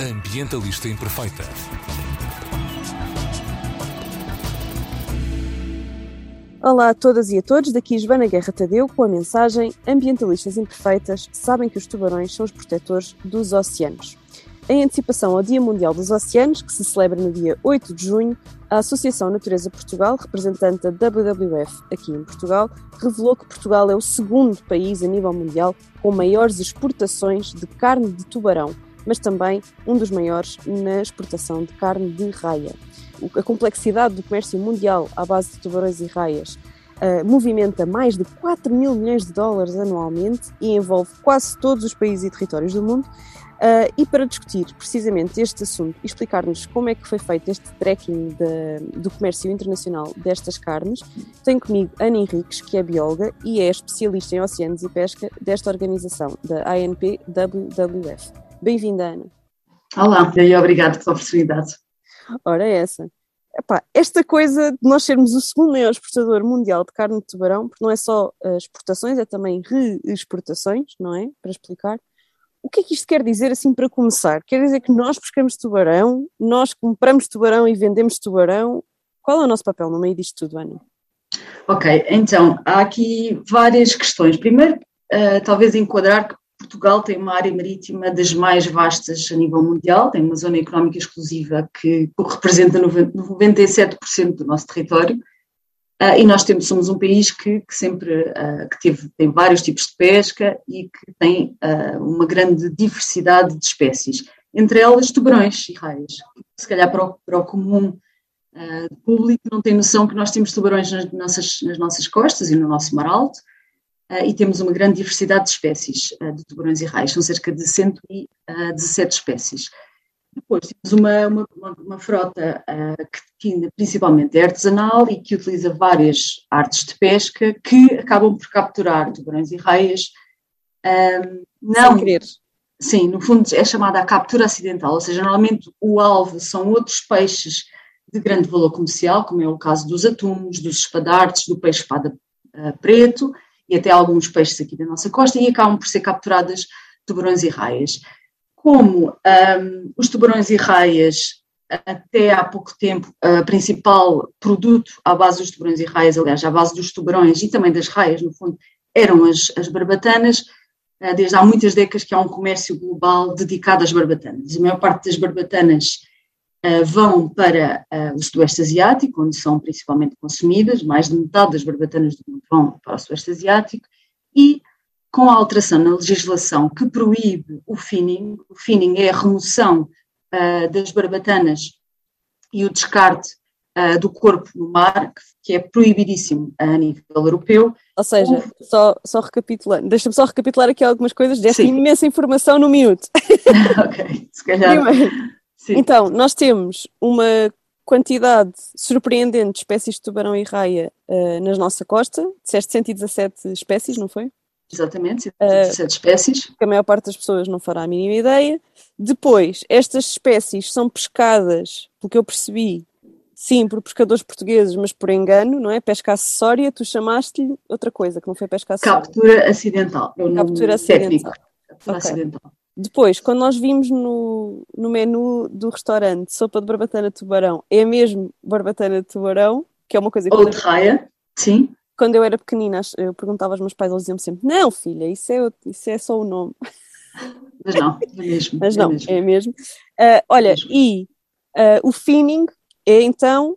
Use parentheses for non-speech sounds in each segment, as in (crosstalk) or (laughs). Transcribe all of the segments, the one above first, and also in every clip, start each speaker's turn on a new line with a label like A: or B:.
A: Ambientalista Imperfeita.
B: Olá a todas e a todos, daqui Joana Guerra Tadeu com a mensagem Ambientalistas Imperfeitas sabem que os tubarões são os protetores dos oceanos. Em antecipação ao Dia Mundial dos Oceanos, que se celebra no dia 8 de junho, a Associação Natureza Portugal, representante da WWF aqui em Portugal, revelou que Portugal é o segundo país a nível mundial com maiores exportações de carne de tubarão, mas também um dos maiores na exportação de carne de raia. A complexidade do comércio mundial à base de tubarões e raias Uh, movimenta mais de 4 mil milhões de dólares anualmente e envolve quase todos os países e territórios do mundo. Uh, e para discutir precisamente este assunto e explicar-nos como é que foi feito este tracking de, do comércio internacional destas carnes, tenho comigo Ana Henriques, que é bióloga e é especialista em oceanos e pesca desta organização, da ANP-WWF. Bem-vinda, Ana.
C: Olá, e obrigado pela oportunidade.
B: Ora, é essa. Epá, esta coisa de nós sermos o segundo maior exportador mundial de carne de tubarão, porque não é só exportações, é também reexportações, não é? Para explicar. O que é que isto quer dizer assim para começar? Quer dizer que nós pescamos tubarão, nós compramos tubarão e vendemos tubarão. Qual é o nosso papel no meio disto tudo, Ana?
C: Ok, então há aqui várias questões. Primeiro, uh, talvez enquadrar que Portugal tem uma área marítima das mais vastas a nível mundial, tem uma zona económica exclusiva que representa 97% do nosso território Uh, e nós temos, somos um país que, que sempre uh, que teve, tem vários tipos de pesca e que tem uh, uma grande diversidade de espécies, entre elas tubarões e raias. Se calhar para o, para o comum público não tem noção que nós temos tubarões nas nossas, nas nossas costas e no nosso mar alto e temos uma grande diversidade de espécies de tubarões e raias, são cerca de 117 espécies. Depois temos uma, uma, uma frota que, principalmente é artesanal e que utiliza várias artes de pesca que acabam por capturar tubarões e raias.
B: Não, Sem querer.
C: Sim, no fundo é chamada a captura acidental, ou seja, normalmente o alvo são outros peixes de grande valor comercial, como é o caso dos atuns, dos espadartes, do peixe-espada preto e até alguns peixes aqui da nossa costa e acabam por ser capturadas tubarões e raias como um, os tubarões e raias, até há pouco tempo, o principal produto à base dos tubarões e raias, aliás, à base dos tubarões e também das raias, no fundo, eram as, as barbatanas, uh, desde há muitas décadas que há um comércio global dedicado às barbatanas. A maior parte das barbatanas vão para uh, o Sudoeste Asiático, onde são principalmente consumidas, mais de metade das barbatanas do mundo vão para o Sudoeste Asiático, e com a alteração na legislação que proíbe o finning, o finning é a remoção uh, das barbatanas e o descarte do corpo no mar, que é proibidíssimo a nível europeu.
B: Ou seja, só, só recapitulando, deixa-me só recapitular aqui algumas coisas, desta imensa informação no minuto. (laughs)
C: ok, se calhar.
B: Então, nós temos uma quantidade surpreendente de espécies de tubarão e raia uh, na nossa costa, disseste 117 espécies, não foi?
C: Exatamente, 117 uh, espécies.
B: Que a maior parte das pessoas não fará a mínima ideia. Depois, estas espécies são pescadas, pelo que eu percebi, sim, por pescadores portugueses, mas por engano, não é? Pesca acessória, tu chamaste-lhe outra coisa, que não foi pesca acessória.
C: Captura acidental.
B: Captura acidental. Captura okay. acidental. Depois, quando nós vimos no, no menu do restaurante sopa de barbatana de tubarão, é mesmo barbatana de tubarão, que é uma coisa que.
C: Ou de raia, sim
B: quando eu era pequenina, eu perguntava aos meus pais, eles diziam-me sempre: Não, filha, isso é, isso é só o nome.
C: Mas não, é mesmo. (laughs)
B: Mas não, é mesmo. É mesmo. Uh, olha, é mesmo. e uh, o finning é então,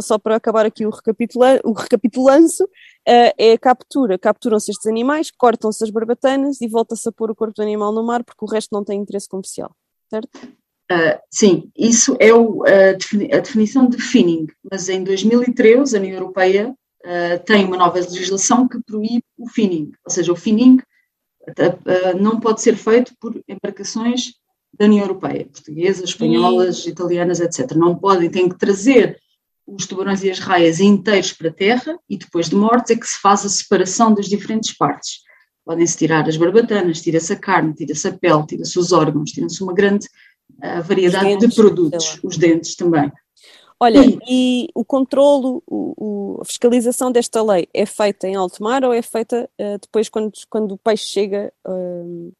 B: só para acabar aqui o, recapitula o recapitulanço, uh, é a captura. Capturam-se estes animais, cortam-se as barbatanas e volta-se a pôr o corpo do animal no mar porque o resto não tem interesse comercial, certo?
C: Uh, sim, isso é o, a, definição de finning, mas em 2013 a União Europeia uh, tem uma nova legislação que proíbe o finning, ou seja, o finning não pode ser feito por embarcações da União Europeia, portuguesas, espanholas, e... italianas, etc. Não podem, têm que trazer os tubarões e as raias inteiros para a terra e depois de mortes é que se faz a separação das diferentes partes. Podem-se tirar as barbatanas, tira-se a carne, tira-se a pele, tira-se os órgãos, tira-se uma grande uh, variedade dentes, de produtos, os dentes também.
B: Olha, Sim. e o controlo, o, o, a fiscalização desta lei é feita em alto mar ou é feita uh, depois quando, quando o peixe chega uh,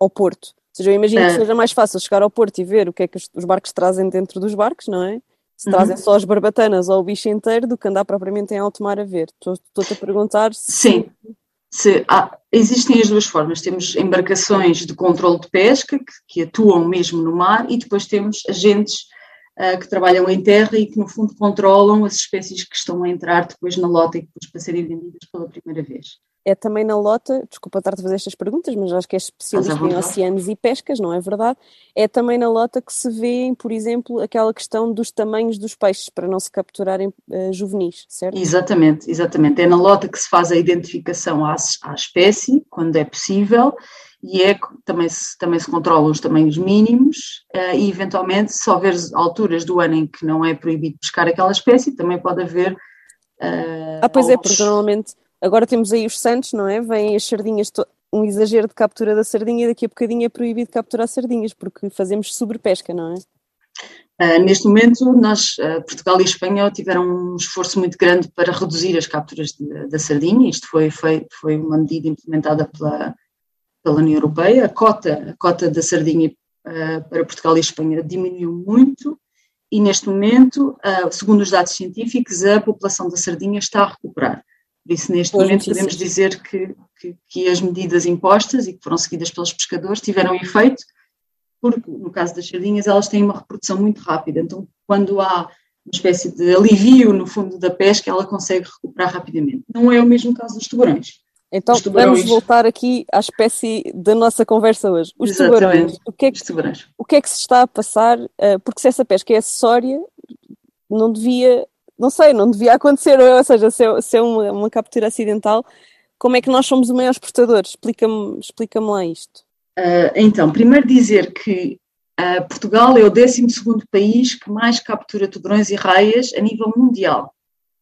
B: ao porto? Seja, eu imagino que seja mais fácil chegar ao porto e ver o que é que os barcos trazem dentro dos barcos, não é? Se uhum. trazem só as barbatanas ou o bicho inteiro do que andar propriamente em alto mar a ver. Estou-te a perguntar se...
C: Sim, se, há, existem as duas formas. Temos embarcações de controle de pesca que, que atuam mesmo no mar e depois temos agentes uh, que trabalham em terra e que no fundo controlam as espécies que estão a entrar depois na lota e depois para serem vendidas pela primeira vez
B: é também na lota, desculpa estar-te a fazer estas perguntas, mas acho que é especialista em oceanos e pescas, não é verdade? É também na lota que se vê, por exemplo, aquela questão dos tamanhos dos peixes para não se capturarem uh, juvenis, certo?
C: Exatamente, exatamente. É na lota que se faz a identificação à, à espécie, quando é possível, e é também se, também se controlam os tamanhos mínimos uh, e eventualmente se houver alturas do ano em que não é proibido pescar aquela espécie, também pode haver
B: Uh, ah, pois é, porque normalmente Agora temos aí os Santos, não é? Vêm as sardinhas, um exagero de captura da sardinha e daqui a bocadinho é proibido capturar sardinhas porque fazemos sobrepesca, não é?
C: Uh, neste momento, nós, uh, Portugal e Espanha tiveram um esforço muito grande para reduzir as capturas da sardinha. Isto foi, foi, foi uma medida implementada pela, pela União Europeia. A cota, a cota da sardinha uh, para Portugal e Espanha diminuiu muito e, neste momento, segundo os dados científicos, a população da sardinha está a recuperar. Por isso, neste Boa momento, podemos dizer que, que, que, as medidas impostas e que foram seguidas pelos pescadores tiveram efeito, porque, no caso das sardinhas, elas têm uma reprodução muito rápida. Então, quando há uma espécie de alívio no fundo da pesca, ela consegue recuperar rapidamente. Não é o mesmo caso dos tubarões.
B: Então, tubarões... vamos voltar aqui à espécie da nossa conversa hoje. Os tubarões. O que, é que, tubarões. o que é que se está a passar? Eh, porque se essa pesca é acessória, não devia não sei, não devia acontecer, ou seja, se é, se é uma, uma, captura acidental, como é que nós somos o maior exportador? Explica-me explica lá isto.
C: Uh, então, primeiro dizer que uh, Portugal é o 12 país que mais captura tubarões e raias a nível mundial.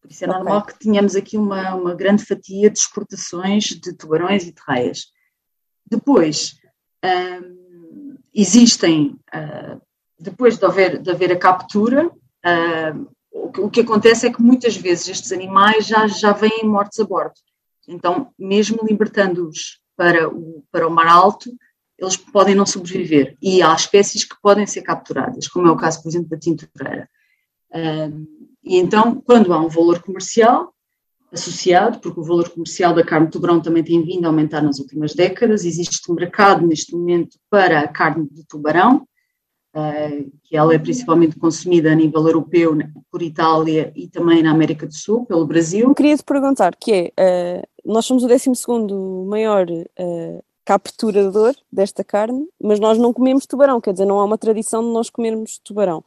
C: Por isso é okay. normal que tenhamos aqui uma, uma grande fatia de exportações de tubarões e de raias. Depois, uh, existem, depois de haver, de haver a captura, o que acontece é que muitas vezes estes animais já, já vêm mortos a bordo. Então, mesmo libertando-os para o, para o mar alto, eles podem não sobreviver. E há espécies que podem ser capturadas, como é o caso, por exemplo, da tintureira. Um, e então, quando há um valor comercial associado, porque o valor comercial da carne de tubarão também tem vindo a aumentar nas últimas décadas, existe um mercado neste momento para a carne de tubarão, uh, que ela é principalmente consumida a nível europeu por Itália e também na América do Sul, pelo Brasil.
B: Queria te perguntar, que é, uh, nós somos o 12 maior uh, capturador desta carne, mas nós não comemos tubarão, quer dizer, não há uma tradição de nós comermos tubarão.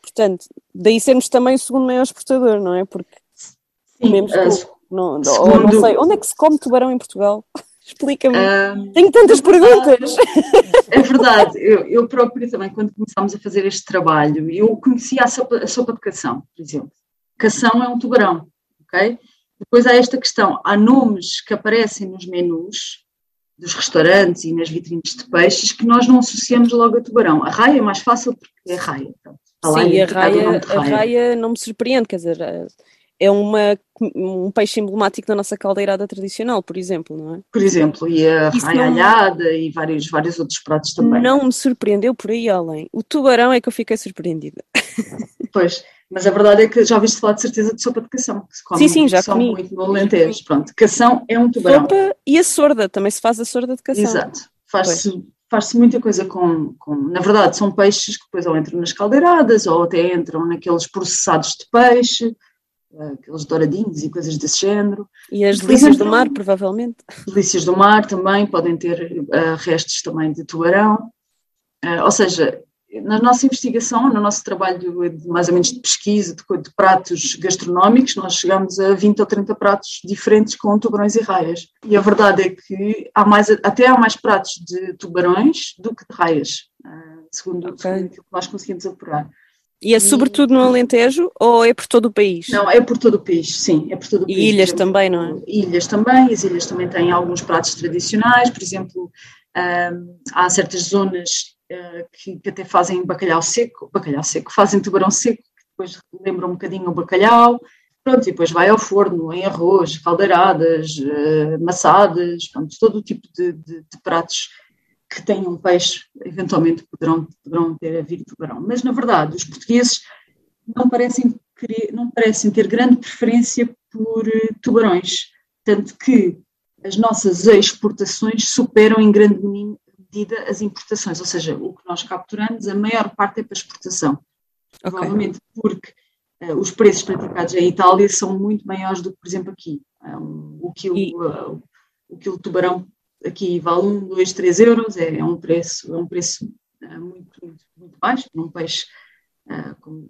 B: Portanto, daí sermos também o segundo maior exportador, não é? Porque Sim, comemos pouco. Não, segundo... não sei, onde é que se come tubarão em Portugal? Explica-me. Um, Tenho tantas perguntas.
C: É verdade. Eu, eu própria também, quando começámos a fazer este trabalho, eu conhecia a sopa, a sopa de cação, por exemplo. Cação é um tubarão, ok? Depois há esta questão, há nomes que aparecem nos menus dos restaurantes e nas vitrines de peixes que nós não associamos logo a tubarão. A raia é mais fácil porque é raia. Então,
B: Sim, a raia, a raia não me surpreende, quer dizer, é uma, um peixe emblemático da nossa caldeirada tradicional, por exemplo, não é?
C: Por exemplo, e a raialhada e vários, vários outros pratos também.
B: Não me surpreendeu por aí além. O tubarão é que eu fiquei surpreendida. (laughs)
C: Pois, mas a verdade é que já ouviste falar de certeza de sopa de cação, que se come
B: sim, sim, já comi.
C: muito no Alentejo. Pronto, cação é um tubarão.
B: Sopa e a sorda, também se faz a sorda de cação.
C: Exato, faz-se faz-se muita coisa com, com, Na verdade, são peixes que depois ou entram nas caldeiradas ou até entram naqueles processados de peixe aqueles douradinhos e coisas desse género.
B: E as delícias do mar, provavelmente.
C: Delícias do mar também, podem ter uh, restos também de tubarão. Uh, ou seja, na nossa investigação, no nosso trabalho de, mais ou menos de pesquisa de, de, pratos gastronómicos, nós chegamos a 20 ou 30 pratos diferentes com tubarões e raias. E a verdade é que há mais, até há mais pratos de tubarões do que de raias, uh, segundo, okay. segundo aquilo que nós conseguimos apurar.
B: E é sobretudo no Alentejo ou é por todo o país?
C: Não, é por todo o país, sim, é por todo o país.
B: E ilhas exemplo, também, não é?
C: Ilhas também, as ilhas também têm alguns pratos tradicionais, por exemplo, um, há certas zonas uh, que, que, até fazem bacalhau seco, bacalhau seco, fazem tubarão seco, que depois lembra um bocadinho o bacalhau, pronto, e depois vai ao forno, em arroz, caldeiradas, uh, massadas, pronto, todo o tipo de, de, de pratos que tenham peixe, eventualmente poderão, poderão ter a vir tubarão. Mas, na verdade, os portugueses não parecem, querer, não parecem ter grande preferência por uh, tubarões, tanto que as nossas exportações superam em grande medida as importações, ou seja, o que nós capturamos, a maior parte é para exportação. Okay. Provavelmente porque uh, os preços praticados em Itália são muito maiores do que, por exemplo, aqui. Um, o, quilo, e... uh, o quilo de tubarão aqui vale 1, 2, 3 euros, é, é, um preço, é um preço uh, muito, muito, muito, baixo para um peixe com,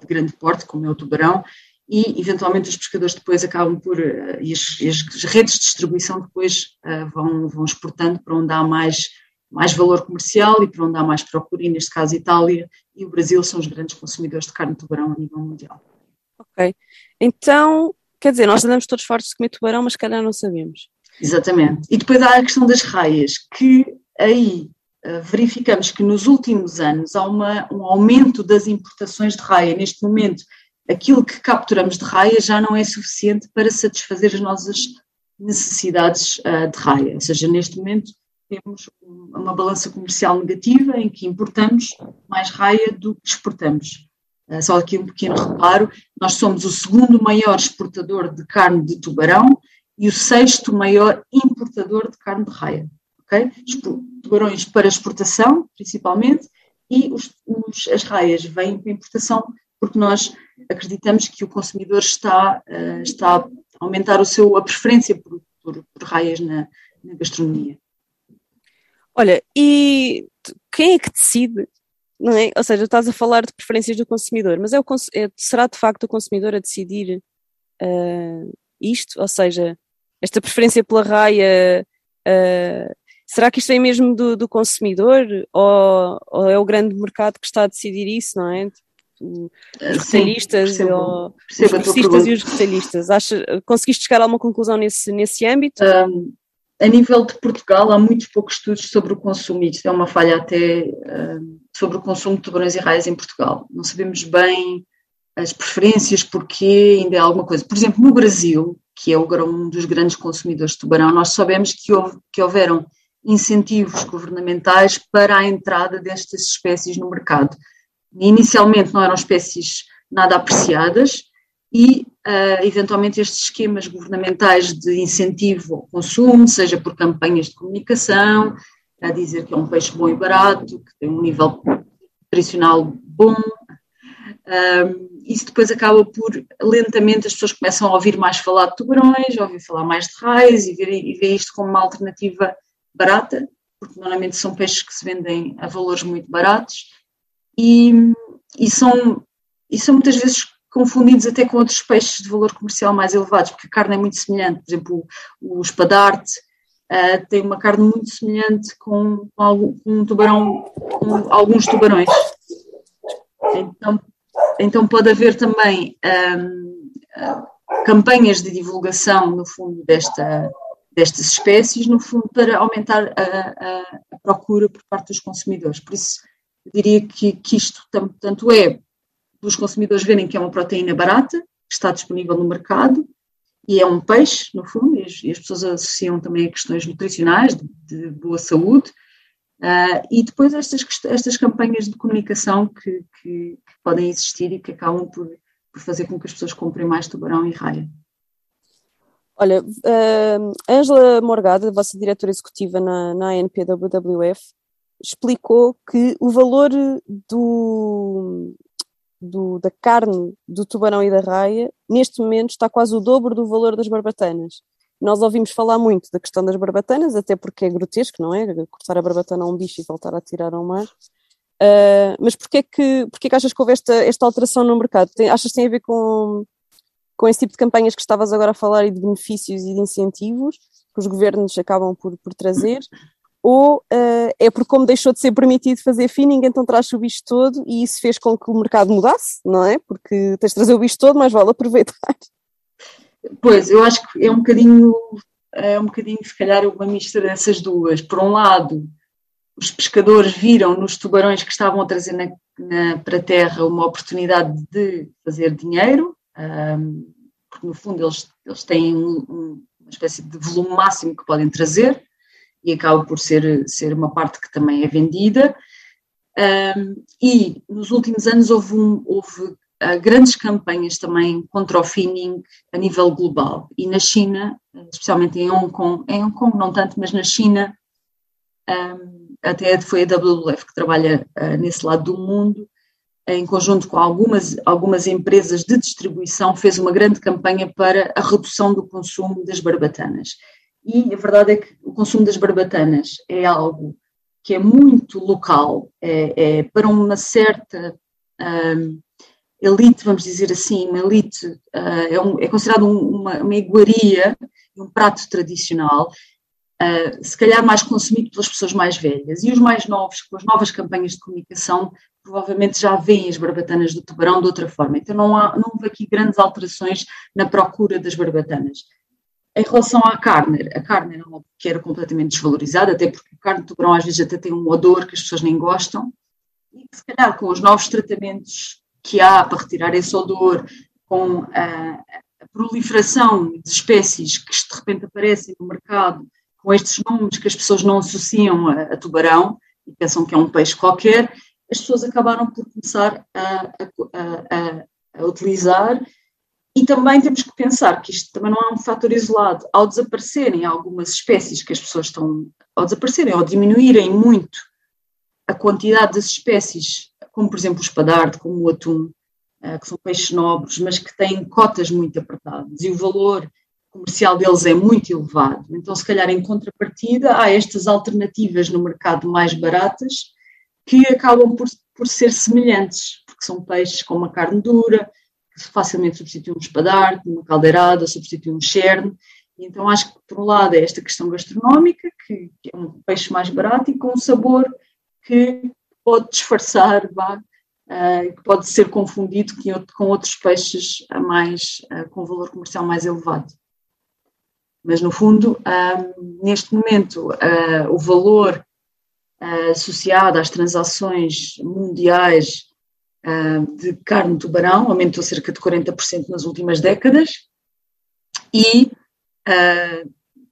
C: de grande porte, como é o tubarão, e eventualmente os pescadores depois acabam por, uh, e, as, as, redes de distribuição depois vão, vão exportando para onde há mais, mais valor comercial e para onde há mais procura, e neste caso Itália e o Brasil são os grandes consumidores de carne de tubarão a nível mundial.
B: Ok, então, quer dizer, nós andamos todos fortes de comer tubarão, mas calhar não sabemos.
C: Exatamente, e depois há a questão das raias, que aí uh, verificamos que nos últimos anos há uma, um aumento das importações de raia, neste momento aquilo que capturamos de raia já não é suficiente para satisfazer as nossas necessidades uh, de raia. Ou seja, neste momento temos uma balança comercial negativa em que importamos mais raia do que exportamos. Uh, só aqui um pequeno reparo: nós somos o segundo maior exportador de carne de tubarão e o sexto maior importador de carne de raia. Okay? Tubarões para exportação, principalmente, e os, os, as raias vêm para importação porque nós acreditamos que o consumidor está, uh, está a aumentar o seu, a preferência por, por, por raias na, na gastronomia.
B: Olha, e quem é que decide é? Ou seja, estás a falar de preferências do consumidor, mas é o, é, será de facto o consumidor a decidir uh, isto? Ou seja, esta preferência pela raia, uh, será que isto vem mesmo do, do consumidor ou, ou, é o grande mercado que está a decidir isso, não é? os retalhistas, ou, os e os retalhistas. Acha, conseguiste chegar a alguma conclusão nesse, nesse âmbito? Um,
C: a nível de Portugal, há muitos poucos estudos sobre o consumo, e isto é uma falha até um, sobre o consumo de tubarões e raias em Portugal. Não sabemos bem as preferências, porque ainda é alguma coisa. Por exemplo, no Brasil, que é um dos grandes consumidores de tubarão, nós sabemos que, houve, que houveram incentivos governamentais para a entrada destas espécies no mercado. Inicialmente não eram espécies nada apreciadas e, uh, eventualmente, estes esquemas governamentais de incentivo ao consumo, seja por campanhas de comunicação, a dizer que é um peixe bom e barato, que tem um nível nutricional bom, uh, isso depois acaba por, lentamente, as pessoas começam a ouvir mais falar de tubarões, ouvir falar mais de raios e ver, e ver isto como uma alternativa barata, porque normalmente são peixes que se vendem a valores muito baratos e, e, são, e são muitas vezes confundidos até com outros peixes de valor comercial mais elevados, porque a carne é muito semelhante, por exemplo, o, o espadarte uh, tem uma carne muito semelhante com, com, algum, com um tubarão, com alguns tubarões. Então, então pode haver também um, campanhas de divulgação, no fundo, desta, destas espécies, no fundo, para aumentar a, a, procura por parte dos consumidores. Por isso, eu diria que, que isto tanto é dos consumidores verem que é uma proteína barata, que está disponível no mercado, e é um peixe, no fundo, e as, e as pessoas associam também a questões nutricionais, de, de boa saúde, uh, e depois estas, estas campanhas de comunicação que, que, que, podem existir e que acabam por, por fazer com que as pessoas comprem mais tubarão e raia.
B: Olha, uh, Angela Morgado, vossa diretora executiva na, na ANPWWF, explicou que o valor do, do, da carne do tubarão e da raia, neste momento, está quase o dobro do valor das barbatanas. Nós ouvimos falar muito da questão das barbatanas, até porque é grotesco, não é? Cortar a barbatana a um bicho e voltar a tirar ao mar. Uh, mas porquê que, porquê que achas que houve esta, esta alteração no mercado? Tem, achas que tem a ver com, com esse tipo de campanhas que estavas agora a falar e de benefícios e de incentivos que os governos acabam por, por trazer? ou uh, é porque como deixou de ser permitido fazer finning, então traz o bicho todo e isso fez com que o mercado mudasse, não é? Porque tens de trazer o bicho todo, mas vale aproveitar.
C: Pois, eu acho que é um bocadinho, é um bocadinho se calhar uma mistura dessas duas. Por um lado, os pescadores viram nos tubarões que estavam a trazer na, na, para a terra uma oportunidade de fazer dinheiro, um, porque no fundo eles, eles têm um, um, uma espécie de volume máximo que podem trazer, e acaba por ser, ser uma parte que também é vendida. E nos últimos anos houve, houve grandes campanhas também contra o finning a nível global. E na China, especialmente em Hong Kong, em Hong Kong não tanto, mas na China, um, até foi a WWF que trabalha uh, nesse lado do mundo, em conjunto com algumas, algumas empresas de distribuição, fez uma grande campanha para a redução do consumo das barbatanas. E a verdade é que o consumo das barbatanas é algo que é muito local, é, é para uma certa um, elite, vamos dizer assim, uma elite, uh, é, um, é, considerado uma, uma iguaria, um prato tradicional, uh, se calhar mais consumido pelas pessoas mais velhas. E os mais novos, com as novas campanhas de comunicação, provavelmente já veem as barbatanas do tubarão de outra forma. Então não, há, não houve aqui grandes alterações na procura das barbatanas. Em relação à carne, a carne era uma que era completamente desvalorizada, até porque a carne de tubarão às vezes até tem um odor que as pessoas nem gostam, e se calhar com os novos tratamentos que há para retirar esse odor, com a, a proliferação de espécies que de repente aparecem no mercado, com estes nomes que as pessoas não associam a, a tubarão e pensam que é um peixe qualquer, as pessoas acabaram por começar a, a, a utilizar e também temos que pensar que isto também não é um fator isolado. Ao desaparecerem algumas espécies que as pessoas estão, ao desaparecerem, ao diminuírem muito a quantidade das espécies, como por exemplo o espadarde, como o atum, eh, que são peixes nobres, mas que têm cotas muito apertadas e o valor comercial deles é muito elevado. Então, se calhar, em contrapartida, há estas alternativas no mercado mais baratas que acabam por, por ser semelhantes, porque são peixes com uma carne dura, facilmente substitui um espadarte, uma caldeirada, substitui um cherne. Então acho que, por um lado, é esta questão gastronómica, que, que é um peixe mais barato e com um sabor que pode disfarçar, vá, que pode ser confundido com outros peixes mais, uh, com valor comercial mais elevado. Mas, no fundo, neste momento, o valor associado às transações mundiais de carne de tubarão, aumentou cerca de 40% nas últimas décadas, e,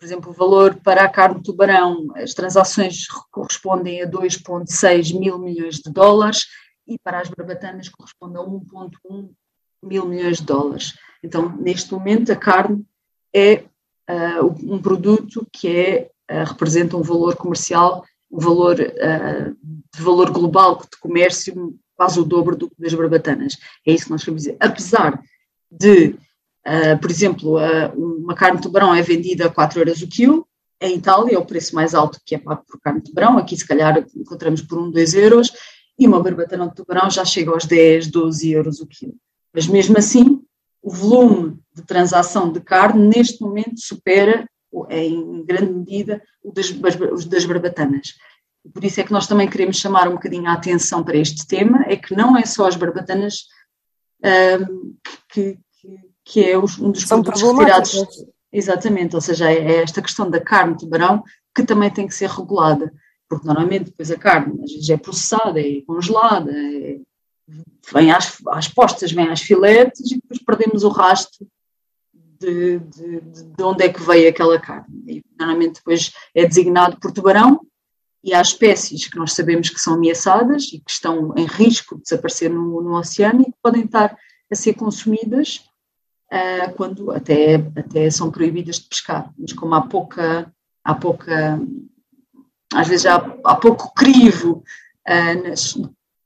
C: por exemplo, o valor para a carne de tubarão, as transações correspondem a 2,6 mil milhões de dólares, e para as barbatanas corresponde a 1,1 mil milhões de dólares. Então, neste momento, a carne é um produto que é, representa um valor comercial, um valor de valor global de comércio quase o dobro do, das barbatanas. É isso que nós queremos dizer. Apesar de, uh, por exemplo, uh, uma carne de tubarão é vendida a 4 euros o quilo, em Itália é o preço mais alto que é pago por carne de tubarão, aqui se calhar encontramos por 1, 2 euros, e uma barbatana de tubarão já chega aos 10, 12 euros o quilo. Mas mesmo assim, o volume de transação de carne neste momento supera, em grande medida, o das, das barbatanas. Por isso é que nós também queremos chamar um bocadinho a atenção para este tema, é que não é só as barbatanas um, que, que, é um dos São produtos retirados. Exatamente, ou seja, é, é esta questão da carne de tubarão que também tem que ser regulada, porque normalmente depois a carne às vezes é processada, é congelada, é, vem às, às postas, vem às filetes e depois perdemos o rastro de, de, de, onde é que veio aquela carne. E, normalmente depois é designado por tubarão e há espécies que nós sabemos que são ameaçadas e que estão em risco de desaparecer no, no oceano e que podem estar a ser consumidas uh, quando até, até são proibidas de pescar. Mas como há pouca, há pouca às vezes há, há pouco crivo uh, nas,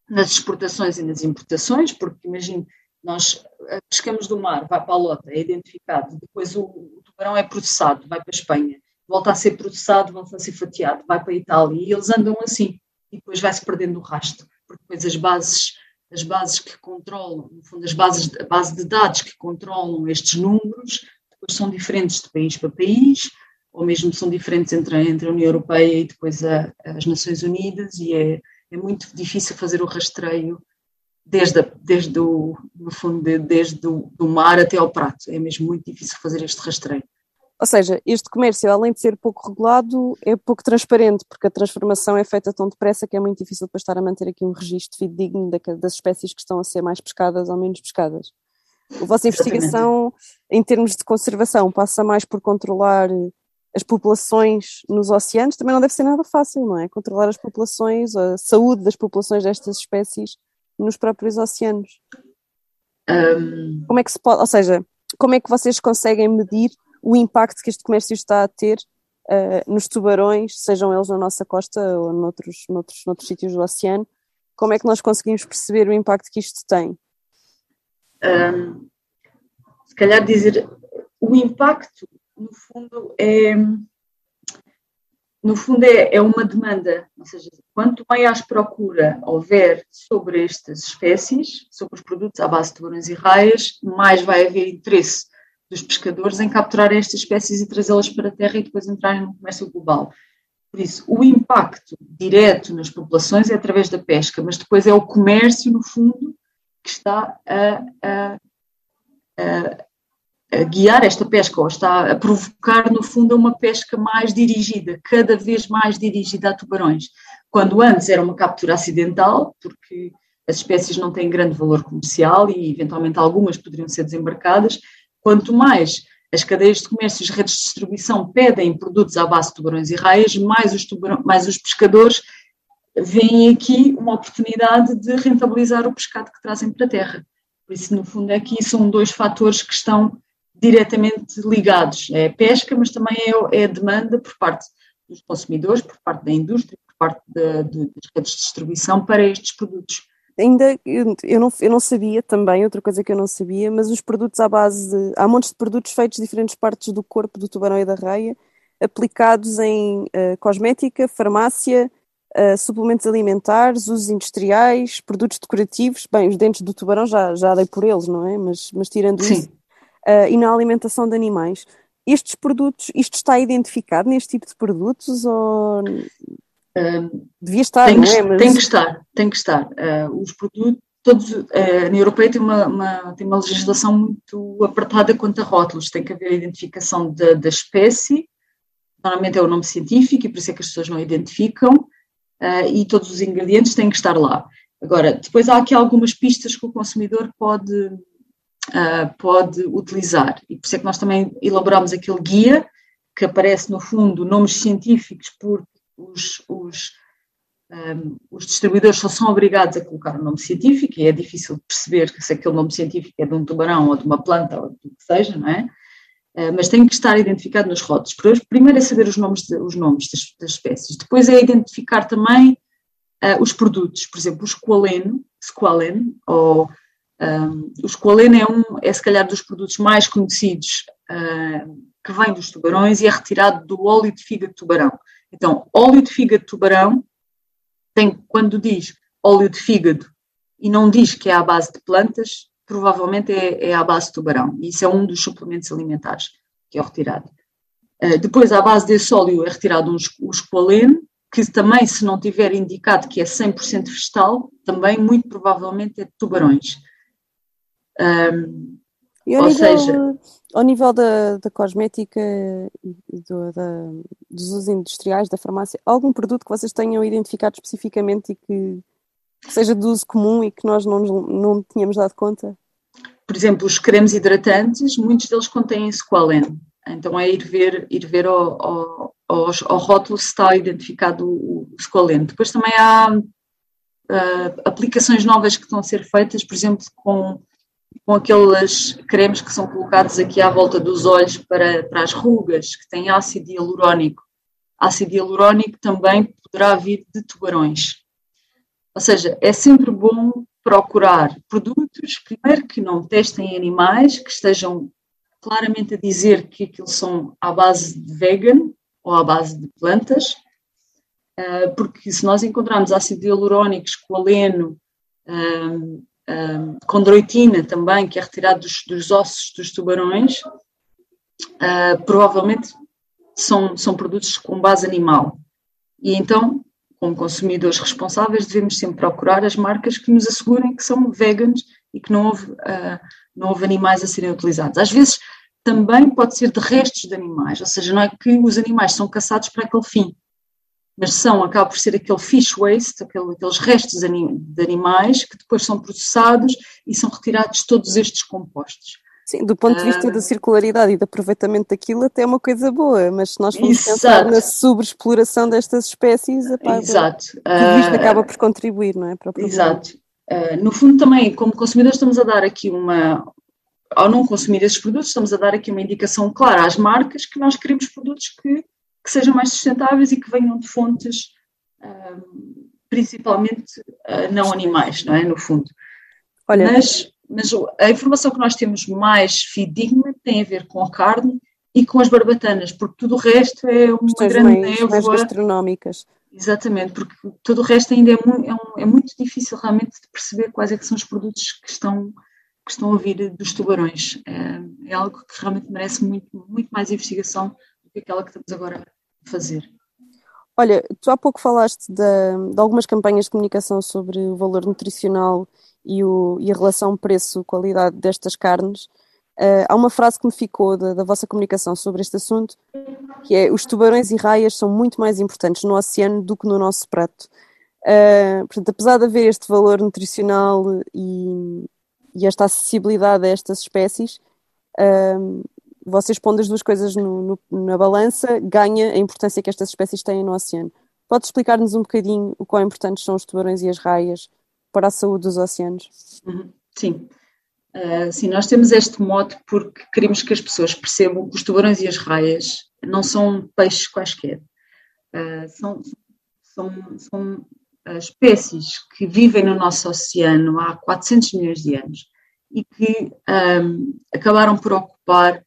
C: nas exportações e nas importações, porque imagine, nós ah, pescamos do mar, vai para a lota, é identificado, depois o, o tubarão é processado, vai para a Espanha, volta a ser processado, volta a ser fatiado, vai para a Itália e eles andam assim e depois vai-se perdendo o rastro, porque depois as bases, as bases que controlam, no fundo as bases, a base de dados que controlam estes números, depois são diferentes de país para país, ou mesmo são diferentes entre, entre a União Europeia e depois a, as Nações Unidas e é, é muito difícil fazer o rastreio desde, desde o, no fundo, desde o do mar até ao prato, é mesmo muito difícil fazer este rastreio.
B: Ou seja, este comércio, além de ser pouco regulado, é pouco transparente, porque a transformação é feita tão depressa que é muito difícil para estar a manter aqui um registro fidedigno das espécies que estão a ser mais pescadas ou menos pescadas. A vossa investigação, em termos de conservação, passa mais por controlar as populações nos oceanos também não deve ser nada fácil, não é? Controlar as populações, a saúde das populações destas espécies nos próprios oceanos. Um... Como é que se pode, ou seja, como é que vocês conseguem medir o impacto que este comércio está a ter uh, nos tubarões, sejam eles na nossa costa ou noutros, noutros, noutros sítios do oceano? Como é que nós conseguimos perceber o impacto que isto tem?
C: Um, se calhar dizer o impacto, no fundo, é no fundo é, é uma demanda, ou seja, quanto maior procura houver sobre estas espécies, sobre os produtos à base de tubarões e raias, mais vai haver interesse dos pescadores em capturar estas espécies e trazê-las para a terra e depois entrarem no comércio global. Por isso, o impacto direto nas populações é através da pesca, mas depois é o comércio, no fundo, que está a, a, a, a guiar esta pesca, ou está a provocar, no fundo, uma pesca mais dirigida, cada vez mais dirigida a tubarões. Quando antes era uma captura acidental, porque as espécies não têm grande valor comercial e, eventualmente, algumas poderiam ser desembarcadas, quanto mais as cadeias de comércio e as redes de distribuição pedem produtos à base de tubarões e raias, mais os, mais os pescadores veem aqui uma oportunidade de rentabilizar o pescado que trazem para a terra. Por isso, no fundo, aqui são dois fatores que estão diretamente ligados. É a pesca, mas também é, é a demanda por parte dos consumidores, por parte da indústria, por parte de, de, das redes de distribuição para estes produtos.
B: Ainda, eu não, eu não sabia também, outra coisa que eu não sabia, mas os produtos à base de. Há montes de produtos feitos de diferentes partes do corpo do tubarão e da raia, aplicados em uh, cosmética, farmácia, uh, suplementos alimentares, usos industriais, produtos decorativos. Bem, os dentes do tubarão já, já dei por eles, não é? Mas, mas tirando Sim. isso, uh, e na alimentação de animais. Estes produtos, isto está identificado neste tipo de produtos ou uh, devia estar,
C: tem
B: que, é?
C: Mas... Tem que estar, tem que estar. Uh, os produtos, todos, uh, a União Europeia tem uma, uma, tem uma legislação muito apertada quanto a rótulos, tem que haver a identificação da, da espécie, normalmente é o nome científico e por isso é que as pessoas não identificam, uh, e todos os ingredientes têm que estar lá. Agora, depois há aqui algumas pistas que o consumidor pode, pode utilizar. E por isso é que nós também elaboramos aquele guia que aparece no fundo nomes científicos porque os, os, um, os distribuidores só são obrigados a colocar o nome científico e é difícil perceber se aquele nome científico é de um tubarão ou de uma planta ou do que seja, não é? Uh, mas tem que estar identificado nos rótulos. Primeiro é saber os nomes, de, os nomes das, das, espécies, depois é identificar também uh, os produtos, por exemplo, o squalene, squalene ou um, o esqualene é, um, é se calhar dos produtos mais conhecidos uh, que vem dos tubarões e é retirado do óleo de fígado de tubarão. Então, óleo de fígado de tubarão tem, quando diz óleo de fígado e não diz que é à base de plantas, provavelmente é, é à base de tubarão. E isso é um dos suplementos alimentares que é retirado. Uh, depois, à base desse óleo é retirado um, o esqualene, que também, se não tiver indicado que é 100% vegetal, também muito provavelmente é de tubarões.
B: Um, e ao, nível, seja, ao nível da, da cosmética e do, da, dos usos industriais, da farmácia, algum produto que vocês tenham identificado especificamente e que, que seja de uso comum e que nós não, não tínhamos dado conta?
C: Por exemplo, os cremes hidratantes, muitos deles contêm squalene. Então é ir ver, ir ver ao, ao, ao, ao rótulo se está identificado o, o squalene. Depois também há uh, aplicações novas que estão a ser feitas, por exemplo, com com aqueles cremes que são colocados aqui à volta dos olhos para, para as rugas, que têm ácido hialurónico. Ácido hialurónico também poderá vir de tubarões. Ou seja, é sempre bom procurar produtos, primeiro que não testem em animais, que estejam claramente a dizer que aquilo são à base de vegan ou à base de plantas, ah, porque se nós encontrarmos ácido hialurónico, esqualeno, um, condroitina também, que é retirado dos, dos ossos dos tubarões, uh, provavelmente são, são produtos com base animal. E então, como consumidores responsáveis, devemos sempre procurar as marcas que nos assegurem que são veganos e que não houve, uh, não houve animais a serem utilizados. Às vezes também pode ser de restos de animais, ou seja, não é que os animais são caçados para aquele fim, mas são, acaba por ser aquele fish waste, aquele, aqueles restos de animais que depois são processados e são retirados todos estes compostos.
B: Sim, do ponto de vista uh, da circularidade e do aproveitamento daquilo, até é uma coisa boa, mas se nós formos pensar na sobreexploração destas espécies, a exato. tudo isto uh, acaba por contribuir, não é? Para
C: o exato. Uh, no fundo, também, como consumidores, estamos a dar aqui uma. Ao não consumir esses produtos, estamos a dar aqui uma indicação clara às marcas que nós queremos produtos que, que sejam mais sustentáveis e que venham de fontes principalmente não animais, não é? No fundo. Olha, mas mas a informação que nós temos mais fidedigna tem a ver com a carne e com as barbatanas, porque tudo o resto é uma grande
B: mais, névoa. mais gastronómicas.
C: Exatamente, porque todo o resto ainda é, muito, é, um, é muito difícil realmente de perceber quais é que são os produtos que estão, que estão a vir dos tubarões. É, é algo que realmente merece muito, muito mais investigação do que aquela que estamos agora a fazer.
B: Olha, tu há pouco falaste de, de algumas campanhas de comunicação sobre o valor nutricional e, o, e a relação preço-qualidade destas carnes. Uh, há uma frase que me ficou da, da, vossa comunicação sobre este assunto, que é os tubarões e raias são muito mais importantes no oceano do que no nosso prato. Uh, portanto, apesar de haver este valor nutricional e, e esta acessibilidade a estas espécies, uh, vocês pondo as duas coisas no, no, na balança, ganha a importância que estas espécies têm no oceano. Pode explicar-nos um bocadinho o quão importantes são os tubarões e as raias para a saúde dos oceanos.
C: Uhum. Sim. Uh, sim, nós temos este mote porque queremos que as pessoas percebam que os tubarões e as raias não são peixes quaisquer. Uh, são, são, são uh, espécies que vivem no nosso oceano há 400 milhões de anos e que um, acabaram por ocupar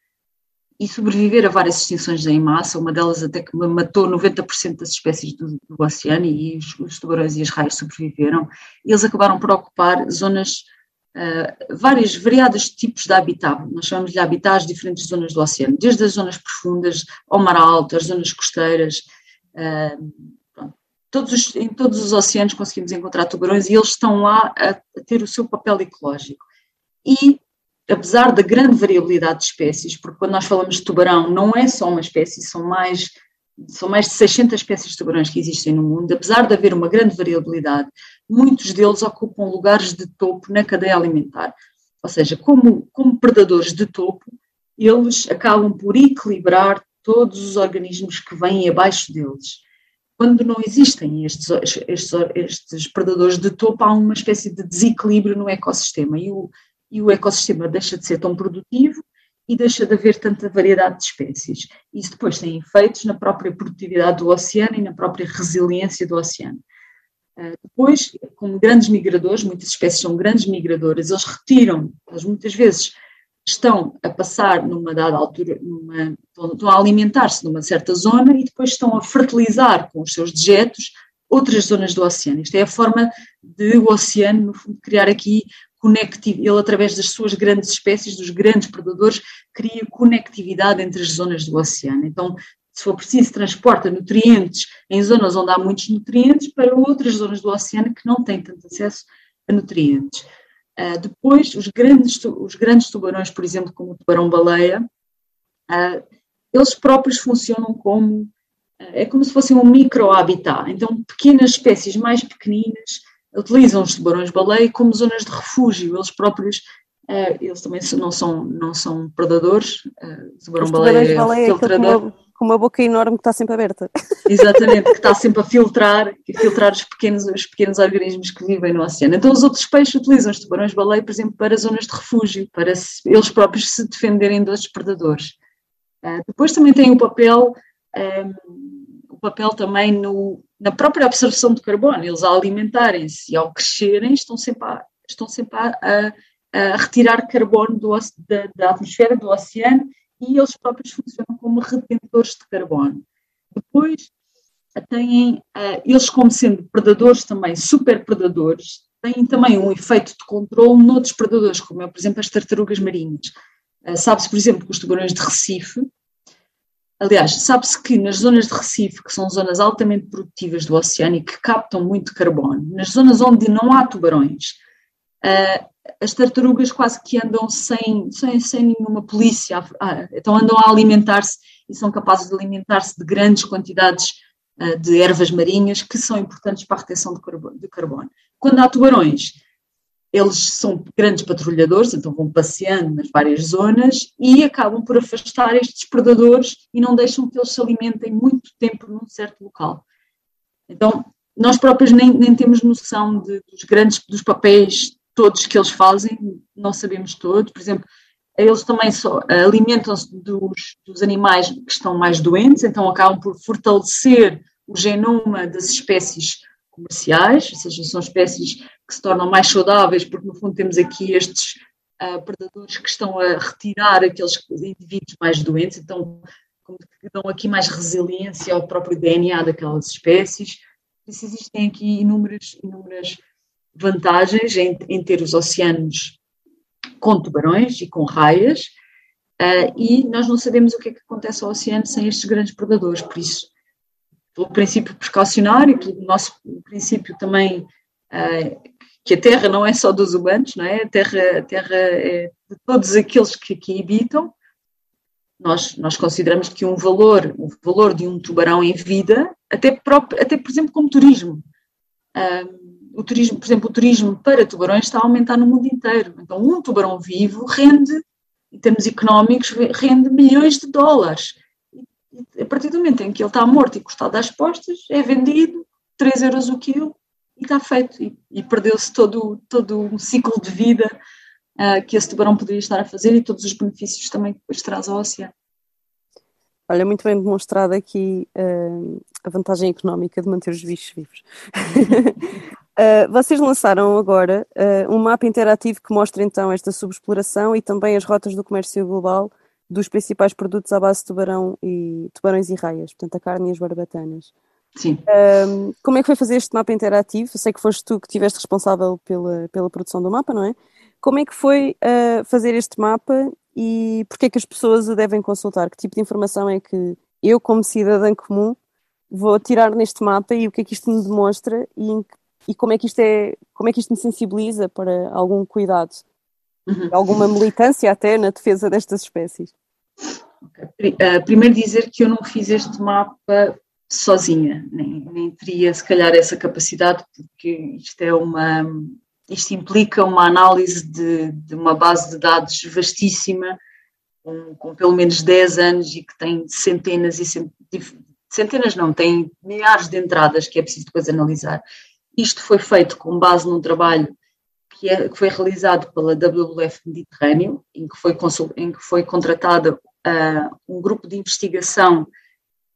C: e sobreviver a várias extinções em massa, uma delas até que matou 90% das espécies do, do, oceano e os, os, tubarões e as raias sobreviveram, eles acabaram por ocupar zonas, uh, vários, variados tipos de habitat, nós chamamos de habitats diferentes zonas do oceano, desde as zonas profundas ao mar alto, as zonas costeiras, uh, todos os, em todos os oceanos conseguimos encontrar tubarões e eles estão lá a, a ter o seu papel ecológico. E apesar da grande variabilidade de espécies, porque quando nós falamos de tubarão, não é só uma espécie, são mais, são mais de 600 espécies de tubarões que existem no mundo, apesar de haver uma grande variabilidade, muitos deles ocupam lugares de topo na cadeia alimentar. Ou seja, como, como predadores de topo, eles acabam por equilibrar todos os organismos que vêm abaixo deles. Quando não existem estes, estes, estes predadores de topo, há uma espécie de desequilíbrio no ecossistema. E o, e o ecossistema deixa de ser tão produtivo e deixa de haver tanta variedade de espécies. Isso depois tem efeitos na própria produtividade do oceano e na própria resiliência do oceano. Uh, depois, como grandes migradores, muitas espécies são grandes migradoras, eles retiram, eles muitas vezes estão a passar numa dada altura, numa, estão a alimentar-se numa certa zona e depois estão a fertilizar com os seus dejetos outras zonas do oceano. Isto é a forma de o oceano, no fundo, criar aqui conectividade, ele através das suas grandes espécies, dos grandes predadores, cria conectividade entre as zonas do oceano. Então, se for preciso, transporta nutrientes em zonas onde há muitos nutrientes para outras zonas do oceano que não têm tanto acesso a nutrientes. Uh, depois, os grandes, os grandes tubarões, por exemplo, como o tubarão-baleia, uh, eles próprios funcionam como, uh, é como se fossem um micro-habitat. Então, pequenas espécies mais pequeninas utilizam os tubarões-baleia como zonas de refúgio, eles próprios, uh, eles também não são, não são predadores, uh, o tubarão-baleia é filtrador.
B: Com uma boca enorme que está sempre aberta. (laughs)
C: Exatamente, que está (laughs) sempre a filtrar, a filtrar os pequenos, os pequenos organismos que vivem no oceano. Então os outros peixes utilizam os tubarões-baleia, por exemplo, para zonas de refúgio, para se, eles próprios se defenderem dos predadores. Uh, depois também tem o papel, um, o papel também no, na própria absorção de carbono, eles ao alimentarem-se e ao crescerem estão sempre a, estão sempre a, a retirar carbono do, da, da, atmosfera, do oceano, e eles próprios funcionam como retentores de carbono. Depois, têm, eles como sendo predadores também, super predadores, têm também um efeito de controle noutros predadores, como é, por exemplo, as tartarugas marinhas. Sabe-se, por exemplo, que os tubarões de Recife, Aliás, sabe-se que nas zonas de Recife, que são zonas altamente produtivas do oceano e que captam muito carbono, nas zonas onde não há tubarões, uh, as tartarugas quase que andam sem, sem, sem nenhuma polícia, então andam a alimentar-se e são capazes de alimentar-se de grandes quantidades uh, de ervas marinhas que são importantes para a retenção de carbono. Quando há tubarões, eles são grandes patrulhadores, então vão passeando nas várias zonas e acabam por afastar estes predadores e não deixam que eles se alimentem muito tempo num certo local. Então, nós próprios nem, nem temos noção de, dos grandes, dos papéis todos que eles fazem, não sabemos todos. Por exemplo, eles também alimentam-se dos, dos animais que estão mais doentes, então acabam por fortalecer o genoma das espécies comerciais, ou seja, são espécies que se tornam mais saudáveis, porque no fundo temos aqui estes uh, predadores que estão a retirar aqueles indivíduos mais doentes, então que dão aqui mais resiliência ao próprio DNA daquelas espécies. Por isso existem aqui inúmeras, inúmeras vantagens em, em ter os oceanos com tubarões e com raias, uh, e nós não sabemos o que é que acontece ao oceano sem estes grandes predadores, por isso pelo princípio precaucionário, pelo nosso princípio também uh, que a Terra não é só dos humanos, não é? A Terra, a terra é de todos aqueles que aqui habitam. Nós, nós consideramos que um valor, o valor de um tubarão em vida, até, próprio, até por exemplo como turismo, uh, o turismo, por exemplo, o turismo para tubarões está a aumentar no mundo inteiro. Então, um tubarão vivo rende, em termos económicos, rende milhões de dólares a partir do momento em que ele está morto e custado às postas, é vendido 3 euros o quilo e está feito. E, e perdeu-se todo, todo um ciclo de vida uh, que esse tubarão poderia estar a fazer e todos os benefícios também que depois traz ao oceano.
B: Olha, muito bem demonstrada aqui uh, a vantagem económica de manter os bichos vivos. uh, (laughs) vocês lançaram agora um mapa interativo que mostra então esta subexploração e também as rotas do comércio global dos principais produtos à base de tubarão e tubarões e raias, portanto a carne e as barbatanas.
C: Sim.
B: Um, como é que foi fazer este mapa interativo? Eu sei que foste tu que estiveste responsável pela, pela produção do mapa, não é? Como é que foi uh, fazer este mapa e porquê é que as pessoas o devem consultar? Que tipo de informação é que eu, como cidadã comum, vou tirar neste mapa e o que é que isto me demonstra e, e como é que isto é, como é que isto me sensibiliza para algum cuidado? Uhum. Alguma militância até na defesa destas espécies?
C: Okay. Uh, primeiro dizer que eu não fiz este mapa sozinha, nem, nem teria se calhar essa capacidade, porque isto é uma isto implica uma análise de, de uma base de dados vastíssima, com, com, pelo menos 10 anos e que tem centenas e centenas não, tem milhares de entradas que é preciso depois analisar. Isto foi feito com base num trabalho que, é, que foi realizado pela WWF Mediterrâneo, em que foi, em que foi contratada uh, um grupo de investigação